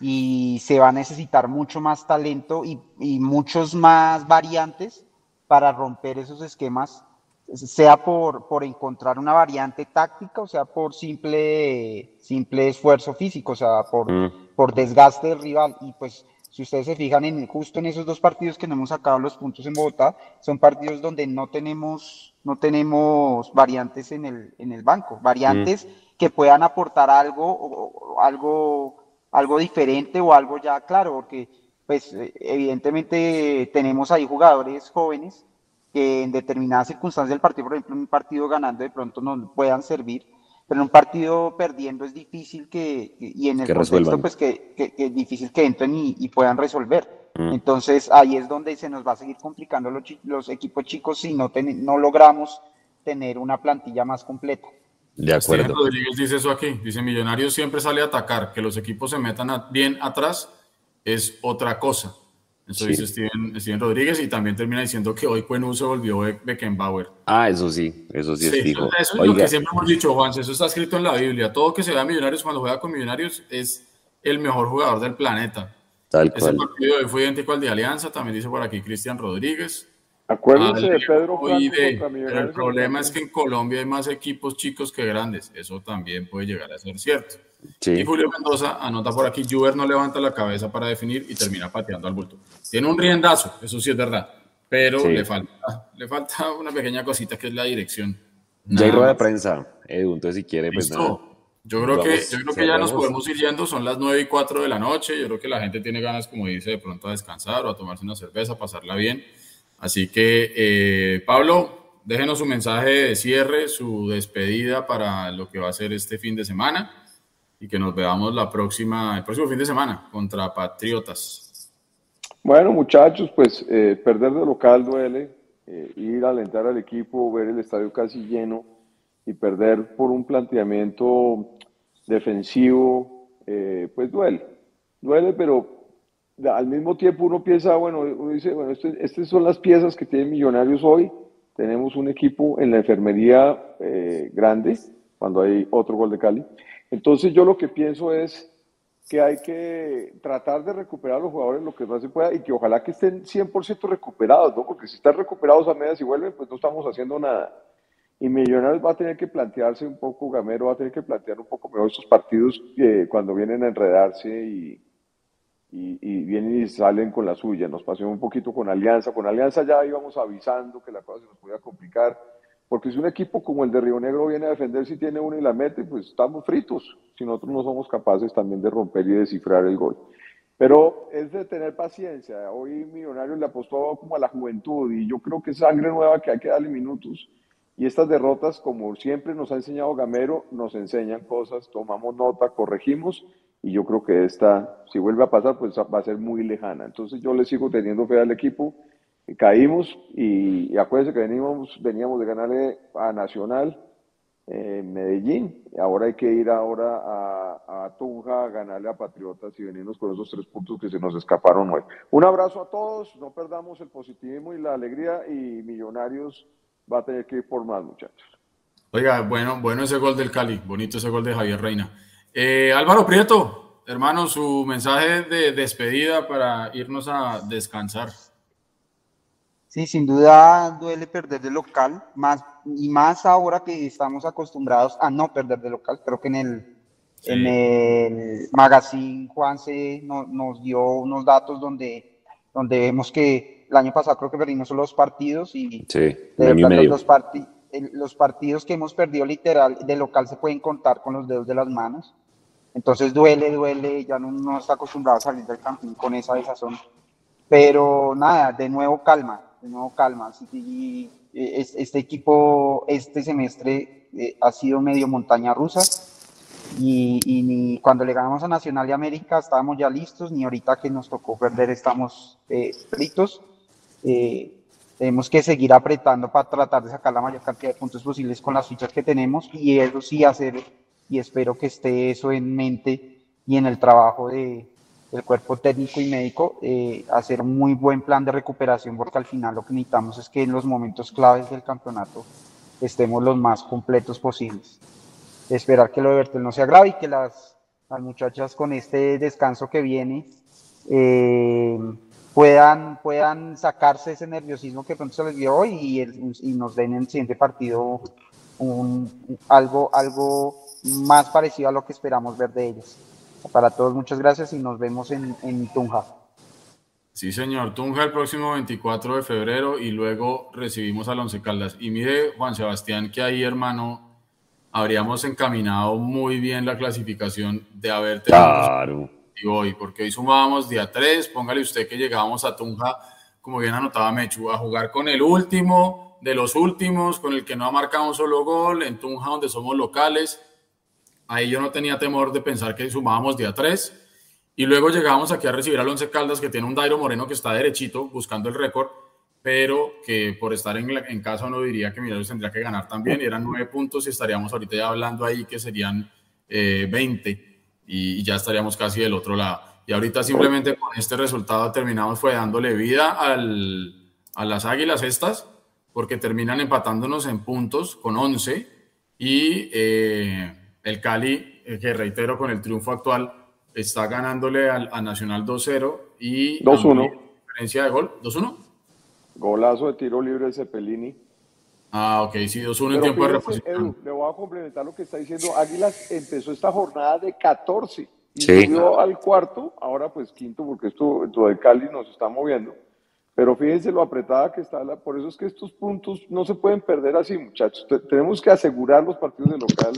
y se va a necesitar mucho más talento y, y muchos más variantes para romper esos esquemas sea por, por encontrar una variante táctica, o sea, por simple, simple esfuerzo físico, o sea, por, mm. Por desgaste del rival. Y pues, si ustedes se fijan en justo en esos dos partidos que no hemos sacado los puntos en Bogotá, son partidos donde no tenemos, no tenemos variantes en el, en el banco, variantes mm. que puedan aportar algo, o, algo, algo diferente o algo ya claro, porque pues evidentemente tenemos ahí jugadores jóvenes que en determinadas circunstancias del partido, por ejemplo, en un partido ganando de pronto no puedan servir, pero en un partido perdiendo es difícil que, y en el contexto, pues que, es difícil que entren y, puedan resolver. Mm. Entonces ahí es donde se nos va a seguir complicando los, los equipos chicos si no, no logramos tener una plantilla más completa. De acuerdo. Rodríguez dice eso aquí, dice Millonarios siempre sale a atacar, que los equipos se metan bien atrás es otra cosa. Eso dice Steven, Rodríguez y también termina diciendo que hoy Cuenú se volvió Beckenbauer. Ah, eso sí, eso sí, es fijo. Eso, es lo que siempre hemos dicho, Juan, eso está escrito en la Biblia. Todo que se vea Millonarios cuando juega con Millonarios es el mejor jugador del planeta. Tal cual. Ese partido hoy fue idéntico al de Alianza, también dice por aquí Cristian Rodríguez. Acuérdense de Pedro Pero el problema es que en Colombia hay más equipos chicos que grandes. Eso también puede llegar a ser cierto. Y Julio Mendoza anota por aquí, Juber no levanta la cabeza para definir y termina pateando al bulto. Tiene un riendazo, eso sí es verdad, pero le, falta, le falta una pequeña cosita que es la dirección. ya hay rueda de prensa, Edu, entonces si quiere, pues Yo creo, que, yo creo que ya nos podemos ir yendo, son las 9 y 4 de la noche, yo creo que la gente tiene ganas, como dice, de pronto a descansar o a tomarse una cerveza, pasarla bien. Así que, eh, Pablo, déjenos su mensaje de cierre, su despedida para lo que va a ser este fin de semana y que nos veamos la próxima, el próximo fin de semana contra Patriotas. Bueno, muchachos, pues eh, perder de local duele, eh, ir a alentar al equipo, ver el estadio casi lleno y perder por un planteamiento defensivo, eh, pues duele, duele, pero al mismo tiempo uno piensa, bueno, uno dice, bueno, este, estas son las piezas que tienen Millonarios hoy, tenemos un equipo en la enfermería grande, cuando hay otro gol de Cali, entonces yo lo que pienso es que hay que tratar de recuperar a los jugadores lo que más se pueda y que ojalá que estén 100% recuperados, ¿no? Porque si están recuperados a medias y vuelven, pues no estamos haciendo nada. Y Millonarios va a tener que plantearse un poco, Gamero va a tener que plantear un poco mejor estos partidos eh, cuando vienen a enredarse y, y, vienen y salen con la suya. Nos pasó un poquito con Alianza. Con Alianza ya íbamos avisando que la cosa se nos podía complicar, porque si un equipo como el de Río Negro viene a defender si tiene uno y la mete, pues estamos fritos, si nosotros no somos capaces también de romper y descifrar el gol. Pero es de tener paciencia. Hoy Millonarios le apostó como a la juventud y yo creo que es sangre nueva que hay que darle minutos. Y estas derrotas, como siempre nos ha enseñado Gamero, nos enseñan cosas, tomamos nota, corregimos y yo creo que esta, si vuelve a pasar, pues va a ser muy lejana. Entonces yo le sigo teniendo fe al equipo. Caímos y, y acuérdense que veníamos, veníamos de ganarle a Nacional en Medellín. Ahora hay que ir ahora a, a, Tunja a ganarle a Patriotas y venirnos con esos tres puntos que se nos escaparon hoy. Un abrazo a todos, no perdamos el positivismo y la alegría y Millonarios va a tener que ir por más muchachos. Oiga, bueno, bueno ese gol del Cali, bonito ese gol de Javier Reina. Eh, Álvaro Prieto, hermano, su mensaje de despedida para irnos a descansar. Sí, sin duda duele perder de local, más y más ahora que estamos acostumbrados a no perder de local. Creo que en el, en el magazine Juanse no, nos dio unos datos donde, donde vemos que el año pasado creo que perdimos dos partidos y sí, los, los partidos que hemos perdido literal de local se pueden contar con los dedos de las manos. Entonces duele, duele, ya no, está acostumbrado a salir del campín con esa desazón. Pero nada, de nuevo calma, nuevo calma. E, este equipo este semestre eh, ha sido medio montaña rusa y, ni cuando le ganamos a Nacional de América estábamos ya listos, ni ahorita que nos tocó perder estamos eh. Eh, tenemos que seguir apretando para tratar de sacar la mayor cantidad de puntos posibles con las fichas que tenemos y eso sí hacer y espero que esté eso en mente y en el trabajo de, del cuerpo técnico y médico, eh, hacer un muy buen plan de recuperación, porque al final lo que necesitamos es que en los momentos claves del campeonato estemos los más completos posibles. Esperar que lo de Bertel no se agrave y que las, las muchachas con este descanso que viene eh, puedan, puedan sacarse ese nerviosismo que pronto se les dio hoy y, y nos den en el siguiente partido un, algo, algo más parecido a lo que esperamos ver de ellos. Para todos, muchas gracias y nos vemos en, en Tunja. Sí, señor. Tunja el próximo 24 de febrero y luego recibimos al Once Caldas. Y mire, Juan Sebastián, que ahí, hermano, habríamos encaminado muy bien la clasificación de haber tenido claro. hoy, porque hoy sumábamos día 3. Póngale usted que llegábamos a Tunja, como bien anotaba Mechu, a jugar con el último de los últimos, con el que no ha marcado un solo gol, en Tunja, donde somos locales Ahí yo no tenía temor de pensar que sumábamos día 3. Y luego llegamos aquí a recibir al Once Caldas, que tiene un Dairo Moreno que está derechito, buscando el récord, pero que por estar en, en casa uno diría que Millonarios tendría que ganar también. Y eran nueve puntos y estaríamos ahorita ya hablando ahí que serían eh, 20 y, ya estaríamos casi del otro lado. Y ahorita simplemente con este resultado terminamos fue dándole vida al, a las Águilas estas, porque terminan empatándonos en puntos con 11 y... Eh, el Cali, eh, que reitero, con el triunfo actual, está ganándole al, a Nacional 2-0 y 2-1. Diferencia de gol, 2-1. Golazo de tiro libre de Cepelini. Ah, ok, sí, 2-1 en tiempo de reposición. le voy a complementar lo que está diciendo. Águilas empezó esta jornada de 14 y subió al cuarto, ahora pues quinto, porque esto, esto de Cali nos está moviendo. Pero fíjense lo apretada que está, la, por eso es que estos puntos no se pueden perder así, muchachos. tenemos que asegurar los partidos de local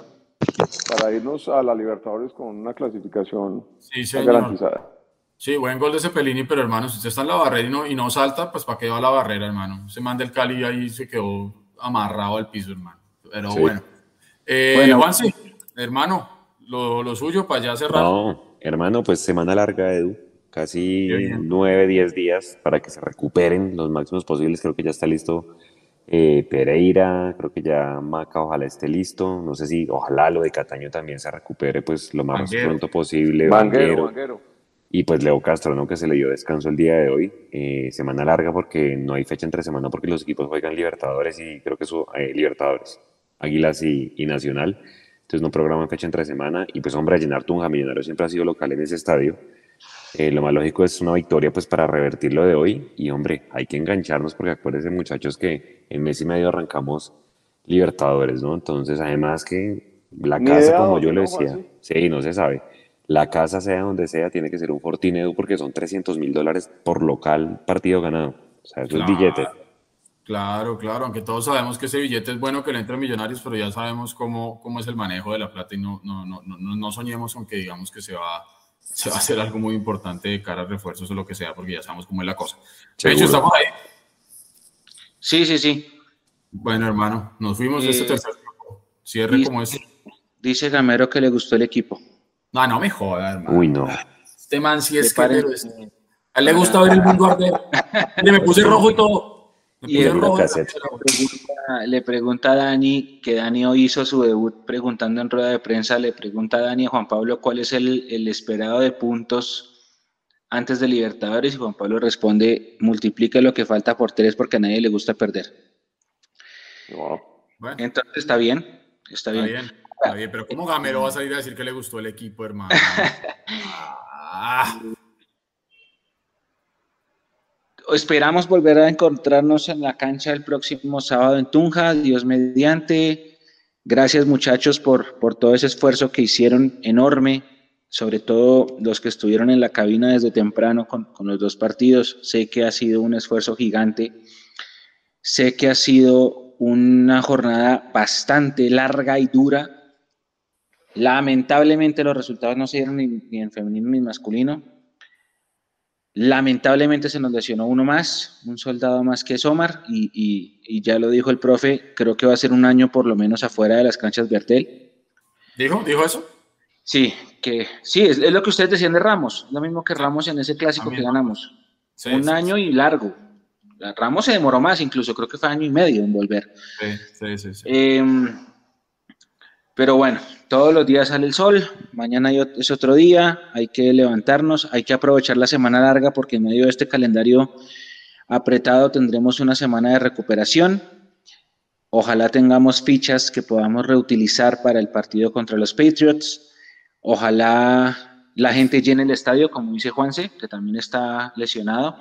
para irnos a la Libertadores con una clasificación garantizada. Sí, buen gol de Cepelini, pero hermano, si usted está en la barrera y no, y no salta, pues ¿para qué va a la barrera, hermano? Se manda el Cali y ahí se quedó amarrado al piso, hermano. Pero bueno. Eh, bueno. Juan, sí, hermano, lo, lo, suyo para ya cerrar. No, hermano, pues semana larga, Edu. Casi nueve, diez días para que se recuperen los máximos posibles. Creo que ya está listo eh, Pereira, creo que ya Maca ojalá esté listo, no sé si ojalá lo de Cataño también se recupere pues lo más pronto posible. Banguero, Y pues Leo Castro, ¿no? Que se le dio descanso el día de hoy. Eh, semana larga porque no hay fecha entre semana porque los equipos juegan Libertadores y creo que su eh, Libertadores, Águilas y, y, Nacional. Entonces no programan fecha entre semana y pues hombre, a llenar Tunja Millonario siempre ha sido local en ese estadio. Eh, lo más lógico es una victoria pues para revertir lo de hoy y hombre, hay que engancharnos porque acuérdense muchachos que en mes y medio arrancamos Libertadores, ¿no? Entonces además que la casa, como yo le decía, sí, no se sabe, la casa sea donde sea, tiene que ser un Fortinedu porque son 300 mil dólares por local partido ganado. O sea, eso es billete. Claro, claro, aunque todos sabemos que ese billete es bueno que le entre a millonarios, pero ya sabemos cómo, cómo es el manejo de la plata y no, no, no, no, no soñemos aunque digamos que se va, se va a hacer algo muy importante de cara a refuerzos o lo que sea, porque ya sabemos cómo es la cosa. De hecho, ¿estamos ahí? Sí, sí, sí. Bueno, hermano, nos fuimos de este eh, tercer tiempo. Cierre como es. Dice Gamero que le gustó el equipo. No, no me joda, hermano. Uy, no. Este man sí es que... A él le gusta ver el mundo arder. me puse rojo y todo. Y le, pregunta, a Dani, que Dani hoy hizo su debut preguntando en rueda de prensa, le pregunta a Dani a Juan Pablo cuál es el, esperado de puntos antes de Libertadores y Juan Pablo responde, multiplica lo que falta por tres porque a nadie le gusta perder. Entonces está bien, está, bien. Está bien, pero ¿cómo Gamero va a salir a decir que le gustó el equipo, hermano? ah esperamos volver a encontrarnos en la cancha el próximo sábado en Tunja, Dios mediante. Gracias muchachos por, por todo ese esfuerzo que hicieron enorme, sobre todo los que estuvieron en la cabina desde temprano con, con los dos partidos. Sé que ha sido un esfuerzo gigante, sé que ha sido una jornada bastante larga y dura. Lamentablemente los resultados no se dieron ni en femenino ni en masculino Lamentablemente se nos lesionó uno más, un soldado más que Somar, y, ya lo dijo el profe, creo que va a ser un año por lo menos afuera de las canchas Bertel. ¿Dijo? ¿Dijo eso? Sí, que sí, es, lo que ustedes decían de Ramos, lo mismo que Ramos en ese clásico que ganamos. un año y largo. Ramos se demoró más, incluso creo que fue año y medio en volver. Sí, sí, sí. Em, pero bueno, todos los días sale el sol, mañana es otro día, hay que levantarnos, hay que aprovechar la semana larga porque en medio de este calendario apretado tendremos una semana de recuperación. Ojalá tengamos fichas que podamos reutilizar para el partido contra los Patriots. Ojalá la gente llene el estadio, como dice Juanse, que también está lesionado.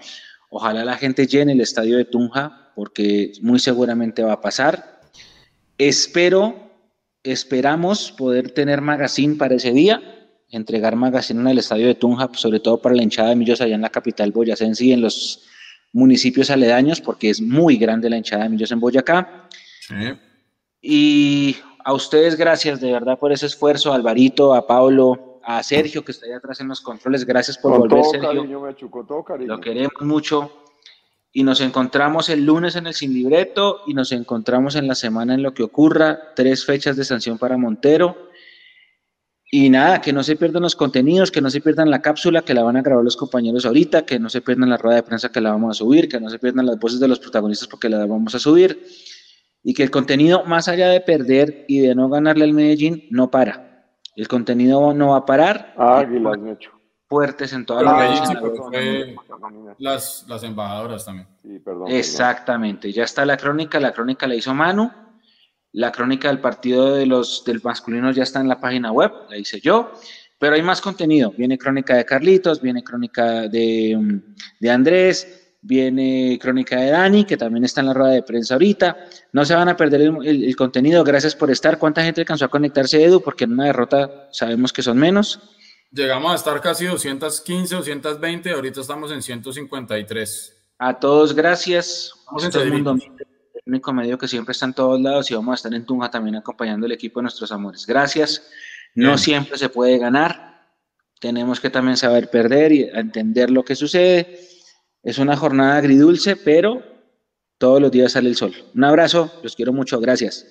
Ojalá la gente llene el estadio de Tunja, porque muy seguramente va a pasar. Espero Esperamos poder tener magazine para ese día, entregar magazine en el estadio de Tunja, sobre todo para la hinchada de Millos allá en la capital boyacense y en los municipios aledaños, porque es muy grande la hinchada de Millos en Boyacá. Y a ustedes gracias de verdad por ese esfuerzo, a Alvarito, a Pablo, a Sergio que está ahí atrás en los controles, gracias por volver, Sergio. Lo queremos mucho y nos encontramos el lunes en el sin libreto y nos encontramos en la semana en lo que ocurra, tres fechas de sanción para Montero. Y nada, que no se pierdan los contenidos, que no se pierdan la cápsula que la van a grabar los compañeros ahorita, que no se pierdan la rueda de prensa que la vamos a subir, que no se pierdan las voces de los protagonistas porque la vamos a subir. Y que el contenido, más allá de perder y de no ganarle al Medellín, no para. El contenido no va a parar. Águilas, fuertes en toda la las, las embajadoras también. Exactamente, ya está la crónica, la crónica la hizo Manu, la crónica del partido de los del masculino ya está en la página web, la hice yo, pero hay más contenido, viene crónica de Carlitos, viene crónica de, de Andrés, viene crónica de Dani, que también está en la rueda de prensa ahorita, no se van a perder el, el contenido, gracias por estar, ¿cuánta gente alcanzó a conectarse Edu? Porque en una derrota sabemos que son menos. Llegamos a estar casi 215, 220, ahorita estamos en 153. A todos, gracias. Vamos todo el mundo, el único medio que siempre está en todos lados y vamos a estar en Tunja también acompañando al equipo de nuestros amores. Gracias. No siempre se puede ganar. Tenemos que también saber perder y entender lo que sucede. Es una jornada agridulce, pero todos los días sale el sol. Un abrazo, los quiero mucho, gracias.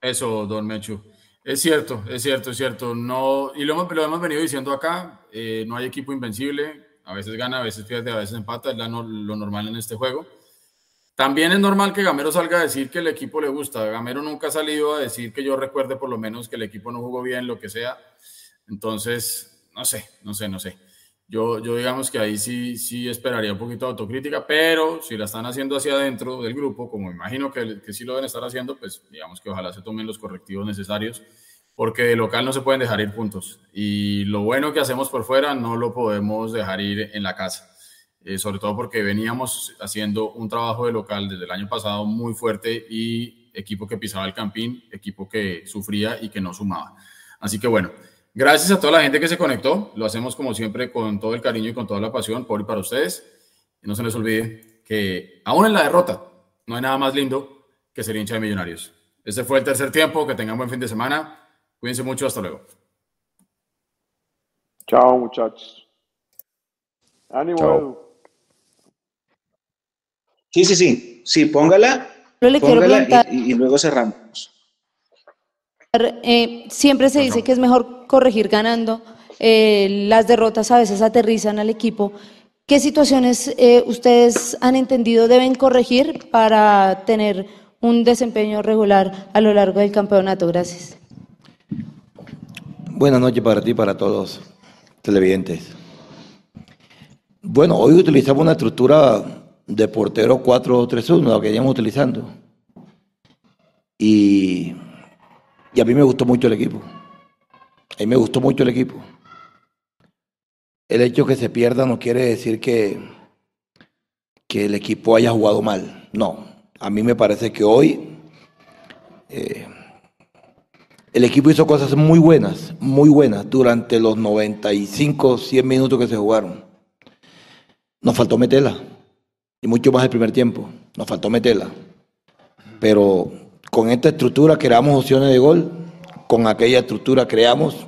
Eso, don Mechu. Es cierto, es cierto, es cierto. No, y lo hemos, lo hemos venido diciendo acá, eh, no hay equipo invencible, a veces gana, a veces pierde, a veces empata, es lo normal en este juego. También es normal que Gamero salga a decir que el equipo le gusta. Gamero nunca ha salido a decir que yo recuerde por lo menos que el equipo no jugó bien, lo que sea. Entonces, no sé, no sé, no sé. Yo, yo digamos que ahí sí, sí esperaría un poquito de autocrítica, pero si la están haciendo hacia adentro del grupo, como imagino que, que sí lo deben estar haciendo, pues digamos que ojalá se tomen los correctivos necesarios, porque de local no se pueden dejar ir puntos. Y lo bueno que hacemos por fuera no lo podemos dejar ir en la casa. Eh, sobre todo porque veníamos haciendo un trabajo de local desde el año pasado muy fuerte y equipo que pisaba el campín, equipo que sufría y que no sumaba. Así que bueno, Gracias a toda la gente que se conectó. Lo hacemos como siempre con todo el cariño y con toda la pasión por y para ustedes. Y no se les olvide que aún en la derrota no hay nada más lindo que ser hincha de millonarios. Este fue el tercer tiempo. Que tengan buen fin de semana. Cuídense mucho. Hasta luego. Chao, muchachos. Ánimo, Sí, sí, sí. Sí, póngala. y, luego cerramos. Eh, siempre se dice que es mejor corregir ganando. Eh, las derrotas a veces aterrizan al equipo. ¿Qué situaciones eh, ustedes han entendido deben corregir para tener un desempeño regular a lo largo del campeonato? Gracias. Buenas noches para ti y para todos televidentes. Bueno, hoy utilizamos una estructura de portero 4-3-1, la que veníamos utilizando. Y, y a mí me gustó mucho el equipo. A mí me gustó mucho el equipo. El hecho que se pierda no quiere decir que, que el equipo haya jugado mal. No, a mí me parece que hoy eh, el equipo hizo cosas muy buenas, muy buenas durante los 95, 100 minutos que se jugaron. Nos faltó meterla, y mucho más el primer tiempo. Nos faltó meterla. Pero con esta estructura creamos opciones de gol, con aquella estructura creamos,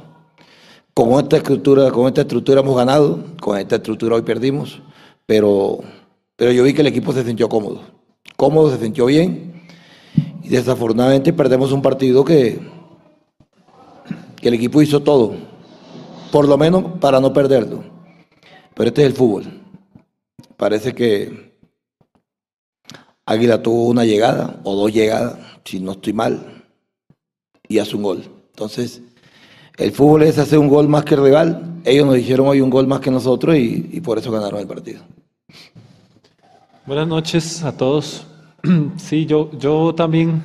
con esta estructura, con esta estructura hemos ganado, con esta estructura hoy perdimos, pero, pero yo vi que el equipo se sintió cómodo. Cómodo, se sintió bien, y desafortunadamente perdemos un partido que que el equipo hizo todo, por lo menos para no perderlo. Pero este es el fútbol. Parece que Águila tuvo una llegada o dos llegadas, si no estoy mal, y hace un gol. Entonces, el fútbol es hacer un gol más que el rival. Ellos nos dijeron hoy un gol más que nosotros y, por eso ganaron el partido. Buenas noches a todos. Sí, yo, yo también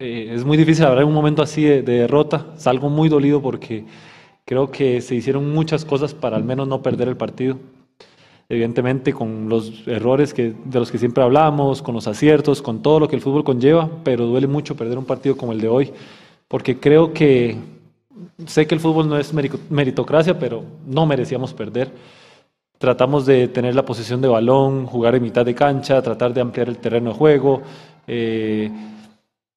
eh, es muy difícil hablar en un momento así de, derrota. Salgo muy dolido porque creo que se hicieron muchas cosas para al menos no perder el partido. Evidentemente con los errores de los que siempre hablamos, con los aciertos, con todo lo que el fútbol conlleva, pero duele mucho perder un partido como el de hoy, porque creo que sé que el fútbol no es meritocracia, pero no merecíamos perder. Tratamos de tener la posesión de balón, jugar en mitad de cancha, tratar de ampliar el terreno de juego. Eh,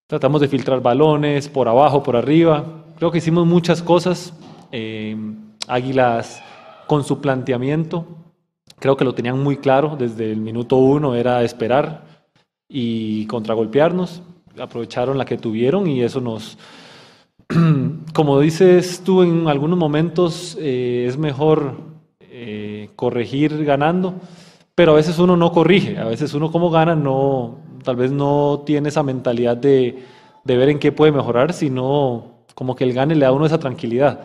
Tratamos de filtrar balones por abajo, por arriba. Creo que hicimos muchas cosas. Eh, Águilas con su planteamiento, creo que lo tenían muy claro desde el minuto uno, era esperar y contragolpearnos. Aprovecharon la que tuvieron y eso nos, como dices tú en algunos momentos, eh, es mejor eh, corregir ganando, pero a veces uno no corrige, a veces uno como gana no, tal vez no tiene esa mentalidad de, ver en qué puede mejorar, sino como que el gane le da a uno esa tranquilidad.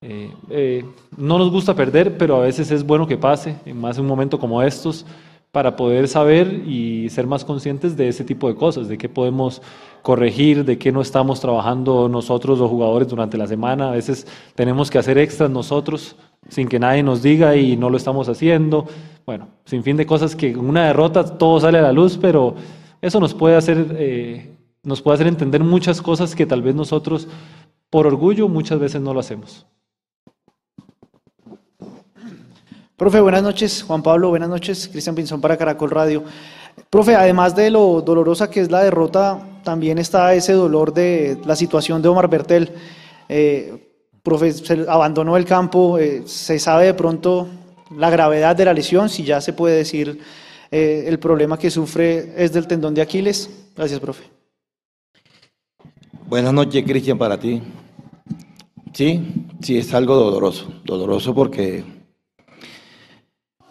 Eh, eh, no nos gusta perder, pero a veces es bueno que pase, más un momento como estos, para poder saber y ser más conscientes de ese tipo de cosas, de qué podemos corregir, de qué no estamos trabajando nosotros los jugadores durante la semana. A veces tenemos que hacer extras nosotros sin que nadie nos diga y no lo estamos haciendo. Bueno, sin fin de cosas que en una derrota todo sale a la luz, pero eso nos puede hacer, eh, nos puede hacer entender muchas cosas que tal vez nosotros, por orgullo, muchas veces no lo hacemos. Profe, buenas noches. Juan Pablo, buenas noches. Cristian Pinzón para Caracol Radio. Profe, además de lo dolorosa que es la derrota, también está ese dolor de la situación de Omar Bertel. Eh, profe, se abandonó el campo. Eh, ¿Se sabe de pronto la gravedad de la lesión? Si ya se puede decir eh, el problema que sufre es del tendón de Aquiles. Gracias, profe. Buenas noches, Cristian, para ti. Sí, sí, es algo doloroso. Doloroso porque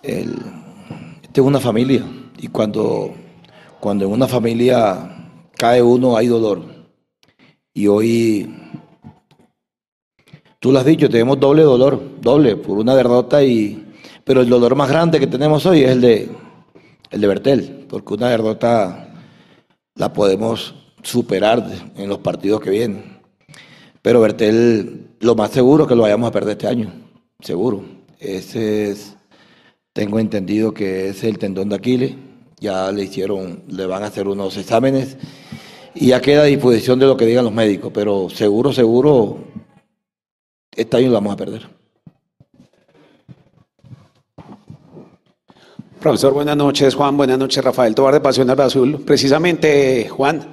el, es una familia y cuando, cuando en una familia cae uno hay dolor. Y hoy, tú lo has dicho, tenemos doble dolor, doble, por una derrota y... Pero el dolor más grande que tenemos hoy es el de, el de Bertel, porque una derrota la podemos superar en los partidos que vienen. Pero Bertel, lo más seguro es que lo vayamos a perder este año, seguro. Ese es, tengo entendido que es el tendón de Aquiles, ya le hicieron, le van a hacer unos exámenes y ya queda a disposición de lo que digan los médicos, pero seguro, seguro, este año lo vamos a perder. Profesor, buenas noches. Juan, buenas noches. Rafael Tobar de Pasión al Azul. Precisamente, Juan,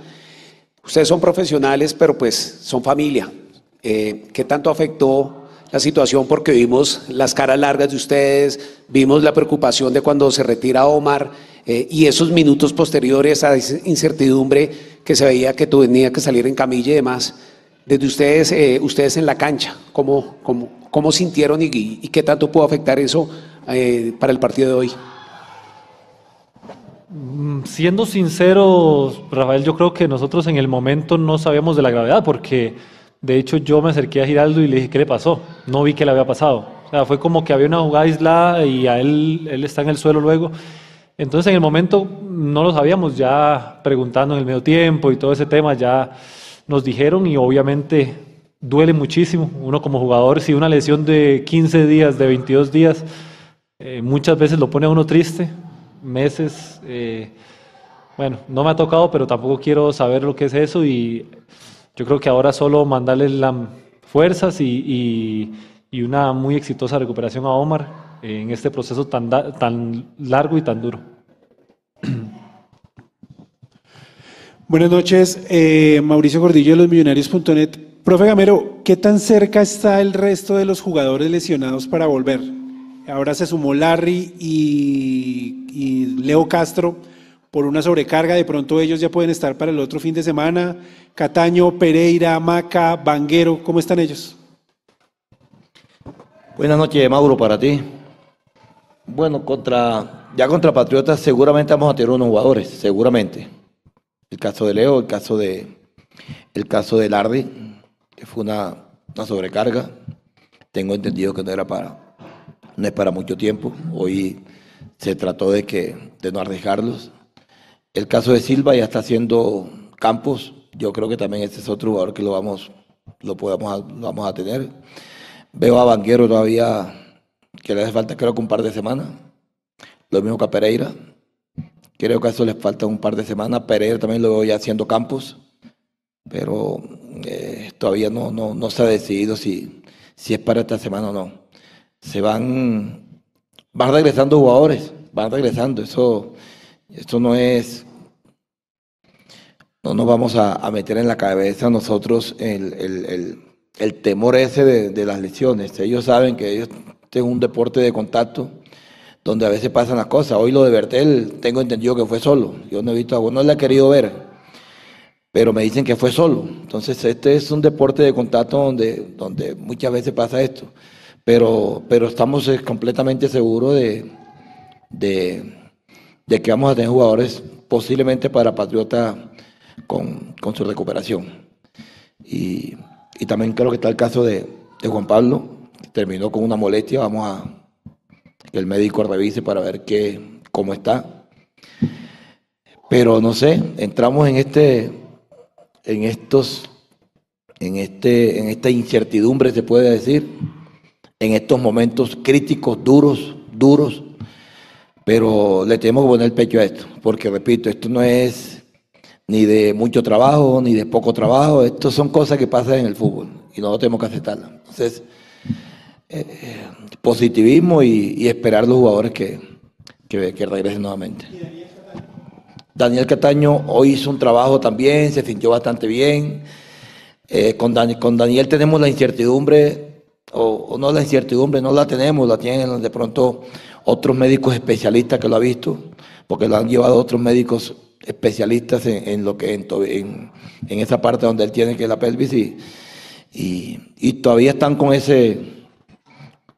ustedes son profesionales, pero pues son familia. Eh, ¿Qué tanto afectó la situación? Porque vimos las caras largas de ustedes, vimos la preocupación de cuando se retira Omar eh, y esos minutos posteriores a esa incertidumbre que se veía que tenía que salir en camilla y demás. Desde ustedes, eh, ustedes en la cancha, ¿cómo, cómo, cómo sintieron y, qué tanto pudo afectar eso para el partido de hoy? Mm, siendo sinceros, Rafael, yo creo que nosotros en el momento no sabíamos de la gravedad, porque de hecho yo me acerqué a Giraldo y le dije, ¿qué le pasó? No vi que le había pasado. O sea, fue como que había una jugada aislada y a él, él está en el suelo luego. Entonces en el momento no lo sabíamos, ya preguntando en el medio tiempo y todo ese tema, ya nos dijeron y obviamente duele muchísimo. Uno como jugador, si una lesión de 15 días, de 22 días, eh, muchas veces lo pone a uno triste, meses. Eh, bueno, no me ha tocado, pero tampoco quiero saber lo que es eso y yo creo que ahora solo mandarles las fuerzas y, y, una muy exitosa recuperación a Omar en este proceso tan, tan largo y tan duro. Buenas noches, eh, Mauricio Gordillo de los Millonarios.net. Profe Gamero, ¿qué tan cerca está el resto de los jugadores lesionados para volver? Ahora se sumó Larry y, Leo Castro por una sobrecarga. De pronto ellos ya pueden estar para el otro fin de semana. Cataño, Pereira, Maca, Banguero, ¿cómo están ellos? Buenas noches, Mauro, para ti. Bueno, contra, ya contra Patriotas seguramente vamos a tener unos jugadores, seguramente. El caso de Leo, el caso de, el caso de Larry, que fue una, una sobrecarga. Tengo entendido que no era para, no es para mucho tiempo. Hoy se trató de, que, de no arriesgarlos. El caso de Silva ya está haciendo campos. Yo creo que también este es otro jugador que lo vamos, lo podemos, lo vamos a tener. Veo a Banquero todavía que le hace falta creo que un par de semanas. Lo mismo que a Pereira. Creo que a eso les falta un par de semanas. Pereira también lo veo ya haciendo campos. Pero eh, todavía no, no, no se ha decidido si, si es para esta semana o no se van, van regresando jugadores, van regresando. Eso, esto no es, no nos vamos a, meter en la cabeza nosotros el, temor ese de, las lesiones. Ellos saben que ellos tienen un deporte de contacto donde a veces pasan las cosas. Hoy lo de Bertel tengo entendido que fue solo. Yo no he visto a no le he querido ver, pero me dicen que fue solo. Entonces este es un deporte de contacto donde, donde muchas veces pasa esto pero, pero estamos eh, completamente seguros de, de, que vamos a tener jugadores posiblemente para Patriota con, su recuperación. Y, también creo que está el caso de, Juan Pablo, terminó con una molestia, vamos a que el médico revise para ver qué, cómo está. Pero no sé, entramos en este, en estos, en este, en esta incertidumbre se puede decir en estos momentos críticos, duros, duros, pero le tenemos que poner el pecho a esto, porque repito, esto no es ni de mucho trabajo, ni de poco trabajo, esto son cosas que pasan en el fútbol y nosotros tenemos que aceptarlas. Entonces, eh, positivismo y, esperar los jugadores que, que, regresen nuevamente. Daniel Cataño hoy hizo un trabajo también, se sintió bastante bien. Eh, con, con Daniel tenemos la incertidumbre o, no la incertidumbre, no la tenemos, la tienen de pronto otros médicos especialistas que lo han visto, porque lo han llevado otros médicos especialistas en, lo que en, en, esa parte donde él tiene que la pelvis y, y, todavía están con ese,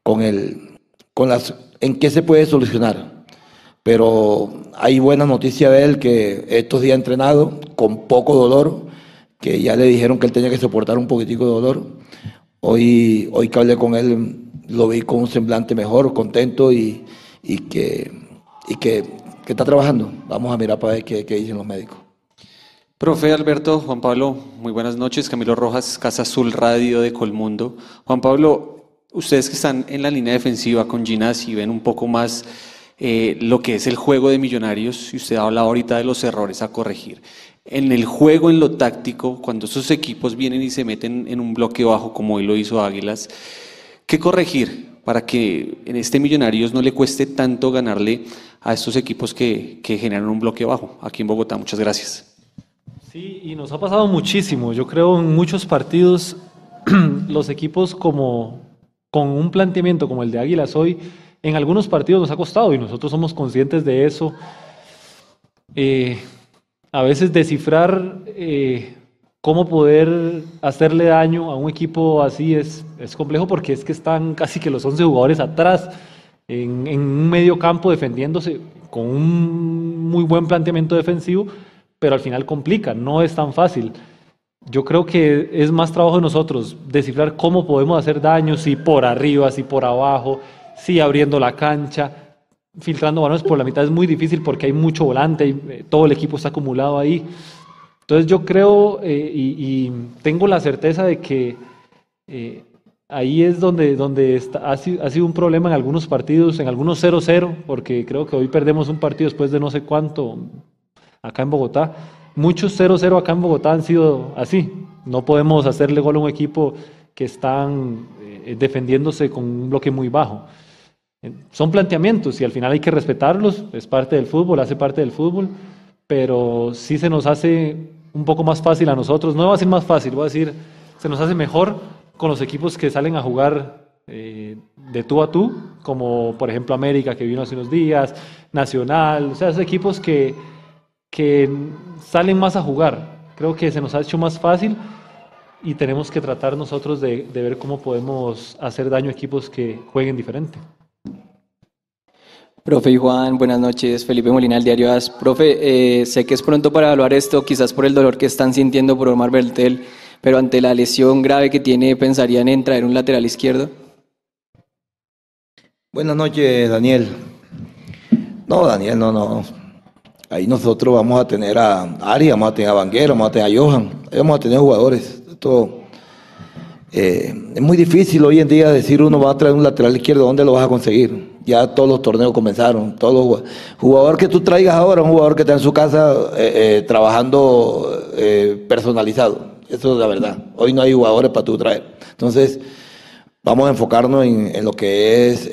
con el, con las, en qué se puede solucionar. Pero hay buena noticia de él que estos días ha entrenado con poco dolor, que ya le dijeron que él tenía que soportar un poquitico de dolor. Hoy, hoy que hablé con él, lo vi con un semblante mejor, contento y, que, que, está trabajando. Vamos a mirar para ver qué, dicen los médicos. Profe Alberto, Juan Pablo, muy buenas noches. Camilo Rojas, Casa Azul Radio de Colmundo. Juan Pablo, ustedes que están en la línea defensiva con Ginas y ven un poco más eh, lo que es el juego de millonarios, y usted habla ahorita de los errores a corregir. en el juego, en lo táctico, cuando esos equipos vienen y se meten en un bloque bajo como hoy lo hizo Águilas, ¿qué corregir para que en este Millonarios no le cueste tanto ganarle a estos equipos que, que generan un bloque bajo aquí en Bogotá? Muchas gracias. Sí, y nos ha pasado muchísimo. Yo creo en muchos partidos los equipos como con un planteamiento como el de Águilas hoy, en algunos partidos nos ha costado y nosotros somos conscientes de eso. Eh, a veces descifrar eh, cómo poder hacerle daño a un equipo así es, es complejo porque es que están casi que los 11 jugadores atrás en, un medio campo defendiéndose con un muy buen planteamiento defensivo, pero al final complica, no es tan fácil. Yo creo que es más trabajo de nosotros descifrar cómo podemos hacer daño, si por arriba, si por abajo, si abriendo la cancha, filtrando balones por la mitad es muy difícil porque hay mucho volante, eh, todo el equipo está acumulado ahí. Entonces yo creo eh, y, tengo la certeza de que eh, ahí es donde, donde ha, sido, ha, sido, un problema en algunos partidos, en algunos 0-0, porque creo que hoy perdemos un partido después de no sé cuánto acá en Bogotá. Muchos 0-0 acá en Bogotá han sido así. No podemos hacerle gol a un equipo que están eh, defendiéndose con un bloque muy bajo. Son planteamientos y al final hay que respetarlos, es parte del fútbol, hace parte del fútbol, pero sí se nos hace un poco más fácil a nosotros, no va a ser más fácil, voy a decir, se nos hace mejor con los equipos que salen a jugar eh, de tú a tú, como por ejemplo América que vino hace unos días, Nacional, o sea, esos equipos que que salen más a jugar. Creo que se nos ha hecho más fácil y tenemos que tratar nosotros de, de ver cómo podemos hacer daño a equipos que jueguen diferente. Profe y Juan, buenas noches. Felipe Molina, del diario AS. Profe, eh, sé que es pronto para evaluar esto, quizás por el dolor que están sintiendo por Omar Bertel, pero ante la lesión grave que tiene, ¿pensarían en traer un lateral izquierdo? Buenas noches, Daniel. No, Daniel, no, no. Ahí nosotros vamos a tener a Ari, vamos a tener a Vanguero, vamos a tener a Johan, ahí vamos a tener jugadores. Esto, eh, es muy difícil hoy en día decir uno va a traer un lateral izquierdo, ¿dónde lo vas a conseguir? Ya todos los torneos comenzaron, todos jugador que tú traigas ahora, un jugador que está en su casa eh, eh, trabajando personalizado. Eso es la verdad. Hoy no hay jugadores para tú traer. Entonces, vamos a enfocarnos en, lo que es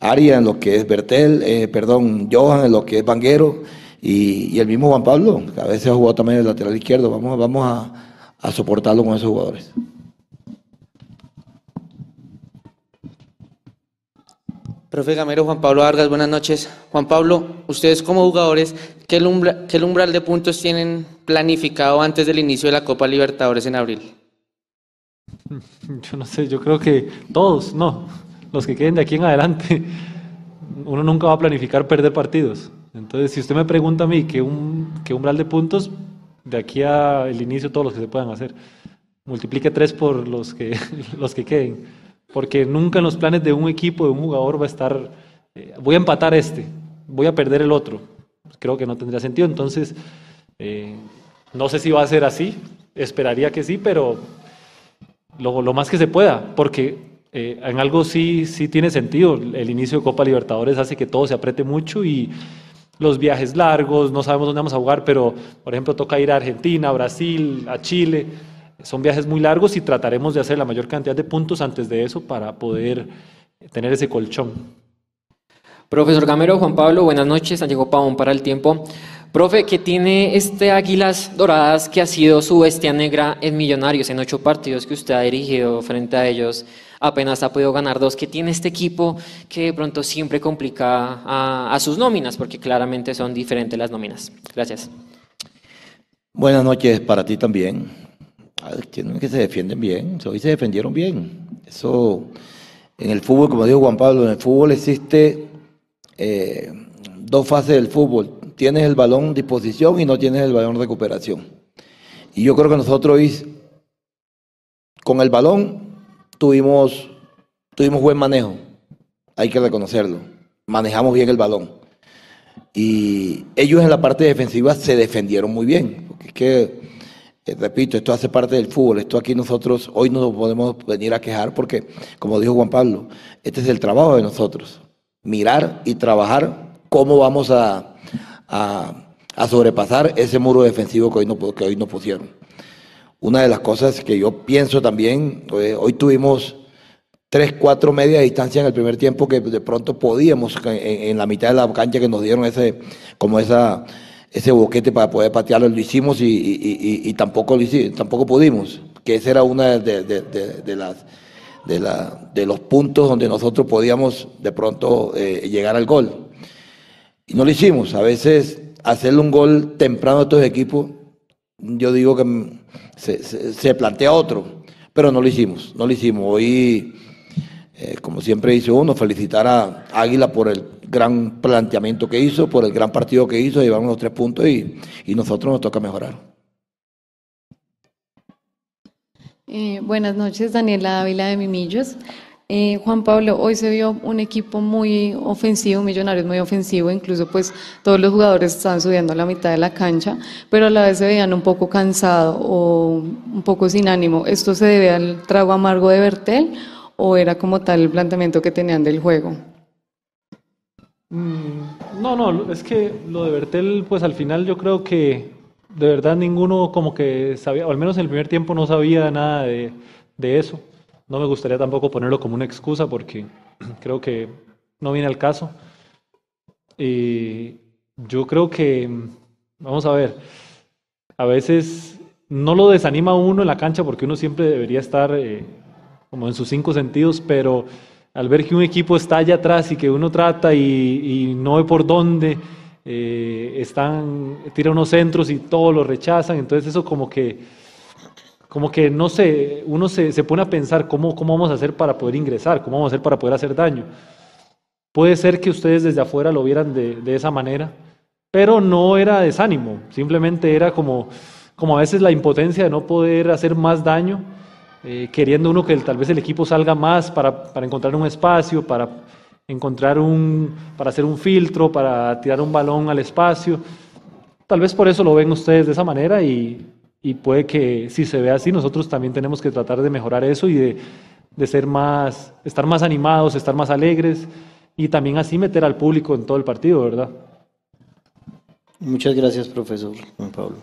Aria en lo que es Bertel, perdón, Johan en lo que es Vanguero y, el mismo Juan Pablo, que a veces ha jugado también el lateral izquierdo. Vamos, vamos a soportarlo con esos jugadores. Profe Gamero, Juan Pablo Vargas, buenas noches. Juan Pablo, ustedes como jugadores, ¿qué, umbral, ¿qué umbral de puntos tienen planificado antes del inicio de la Copa Libertadores en abril? Yo no sé, yo creo que todos, no los que queden de aquí en adelante, uno nunca va a planificar perder partidos. Entonces, si usted me pregunta a mí qué umbral de puntos, de aquí al inicio todos los que se puedan hacer, multiplique tres por los que, los que queden. Porque nunca en los planes de un equipo, de un jugador, va a estar, eh, voy a empatar este, voy a perder el otro. Creo que no tendría sentido. Entonces, eh, no sé si va a ser así, esperaría que sí, pero lo, lo más que se pueda, porque eh, en algo sí, sí tiene sentido. El inicio de Copa Libertadores hace que todo se apriete mucho y los viajes largos, no sabemos dónde vamos a jugar, pero por ejemplo toca ir a Argentina, a Brasil, a Chile. Son viajes muy largos y trataremos de hacer la mayor cantidad de puntos antes de eso para poder tener ese colchón. Profesor Gamero, Juan Pablo, buenas noches. Santiago Pavón para el tiempo. Profe, ¿qué tiene este Águilas Doradas que ha sido su bestia negra en Millonarios en ocho partidos que usted ha dirigido frente a ellos? apenas ha podido ganar dos, que tiene este equipo que de pronto siempre complica a, a sus nóminas, porque claramente son diferentes las nóminas. Gracias. Buenas noches para ti también. Tienen que se defienden bien, hoy se defendieron bien. Eso, en el fútbol, como dijo Juan Pablo, en el fútbol existe eh, dos fases del fútbol. Tienes el balón disposición y no tienes el balón recuperación. Y yo creo que nosotros con el balón, tuvimos, tuvimos buen manejo, hay que reconocerlo. Manejamos bien el balón. Y ellos en la parte defensiva se defendieron muy bien. Porque es que, eh, repito, esto hace parte del fútbol. Esto aquí nosotros hoy no nos podemos venir a quejar porque, como dijo Juan Pablo, este es el trabajo de nosotros. Mirar y trabajar cómo vamos a, a, a sobrepasar ese muro defensivo que hoy no, que hoy no pusieron. Una de las cosas que yo pienso también, eh, hoy tuvimos tres, cuatro media distancia en el primer tiempo que de pronto podíamos en, la mitad de la cancha que nos dieron ese, como esa, ese boquete para poder patearlo, lo hicimos y, tampoco, lo hicimos, tampoco pudimos, que esa era una de, las de, la, de los puntos donde nosotros podíamos de pronto eh, llegar al gol. Y no lo hicimos. A veces hacerle un gol temprano a estos equipos, yo digo que se, se plantea otro, pero no lo hicimos, no lo hicimos. Hoy eh, como siempre dice uno, felicitar a Águila por el gran planteamiento que hizo, por el gran partido que hizo, llevamos los tres puntos y, y nosotros nos toca mejorar. Eh, buenas noches, Daniela Ávila de Mimillos. Eh, Juan Pablo, hoy se vio un equipo muy ofensivo, Millonarios muy ofensivo, incluso pues todos los jugadores estaban subiendo a la mitad de la cancha, pero a la vez se veían un poco cansados o un poco sin ánimo. ¿Esto se debe al trago amargo de Bertel o era como tal el planteamiento que tenían del juego? Mm, no, no, es que lo de Bertel, pues al final yo creo que de verdad ninguno como que sabía, o al menos en el primer tiempo no sabía nada de, eso. No me gustaría tampoco ponerlo como una excusa porque creo que no viene al caso. Y yo creo que, vamos a ver, a veces no lo desanima uno en la cancha porque uno siempre debería estar eh, como en sus cinco sentidos, pero al ver que un equipo está allá atrás y que uno trata y, no ve por dónde, eh, están, tira unos centros y todos lo rechazan, entonces eso como que, como que no sé, uno se, se, pone a pensar cómo, cómo vamos a hacer para poder ingresar, cómo vamos a hacer para poder hacer daño. Puede ser que ustedes desde afuera lo vieran de, de esa manera, pero no era desánimo, simplemente era como, como a veces la impotencia de no poder hacer más daño eh, queriendo uno que tal vez el equipo salga más para, para, encontrar un espacio, para encontrar un, para hacer un filtro, para tirar un balón al espacio. Tal vez por eso lo ven ustedes de esa manera y, y puede que si se ve así, nosotros también tenemos que tratar de mejorar eso y de, de ser más, estar más animados, estar más alegres y también así meter al público en todo el partido, ¿verdad? Muchas gracias, profesor Juan Pablo.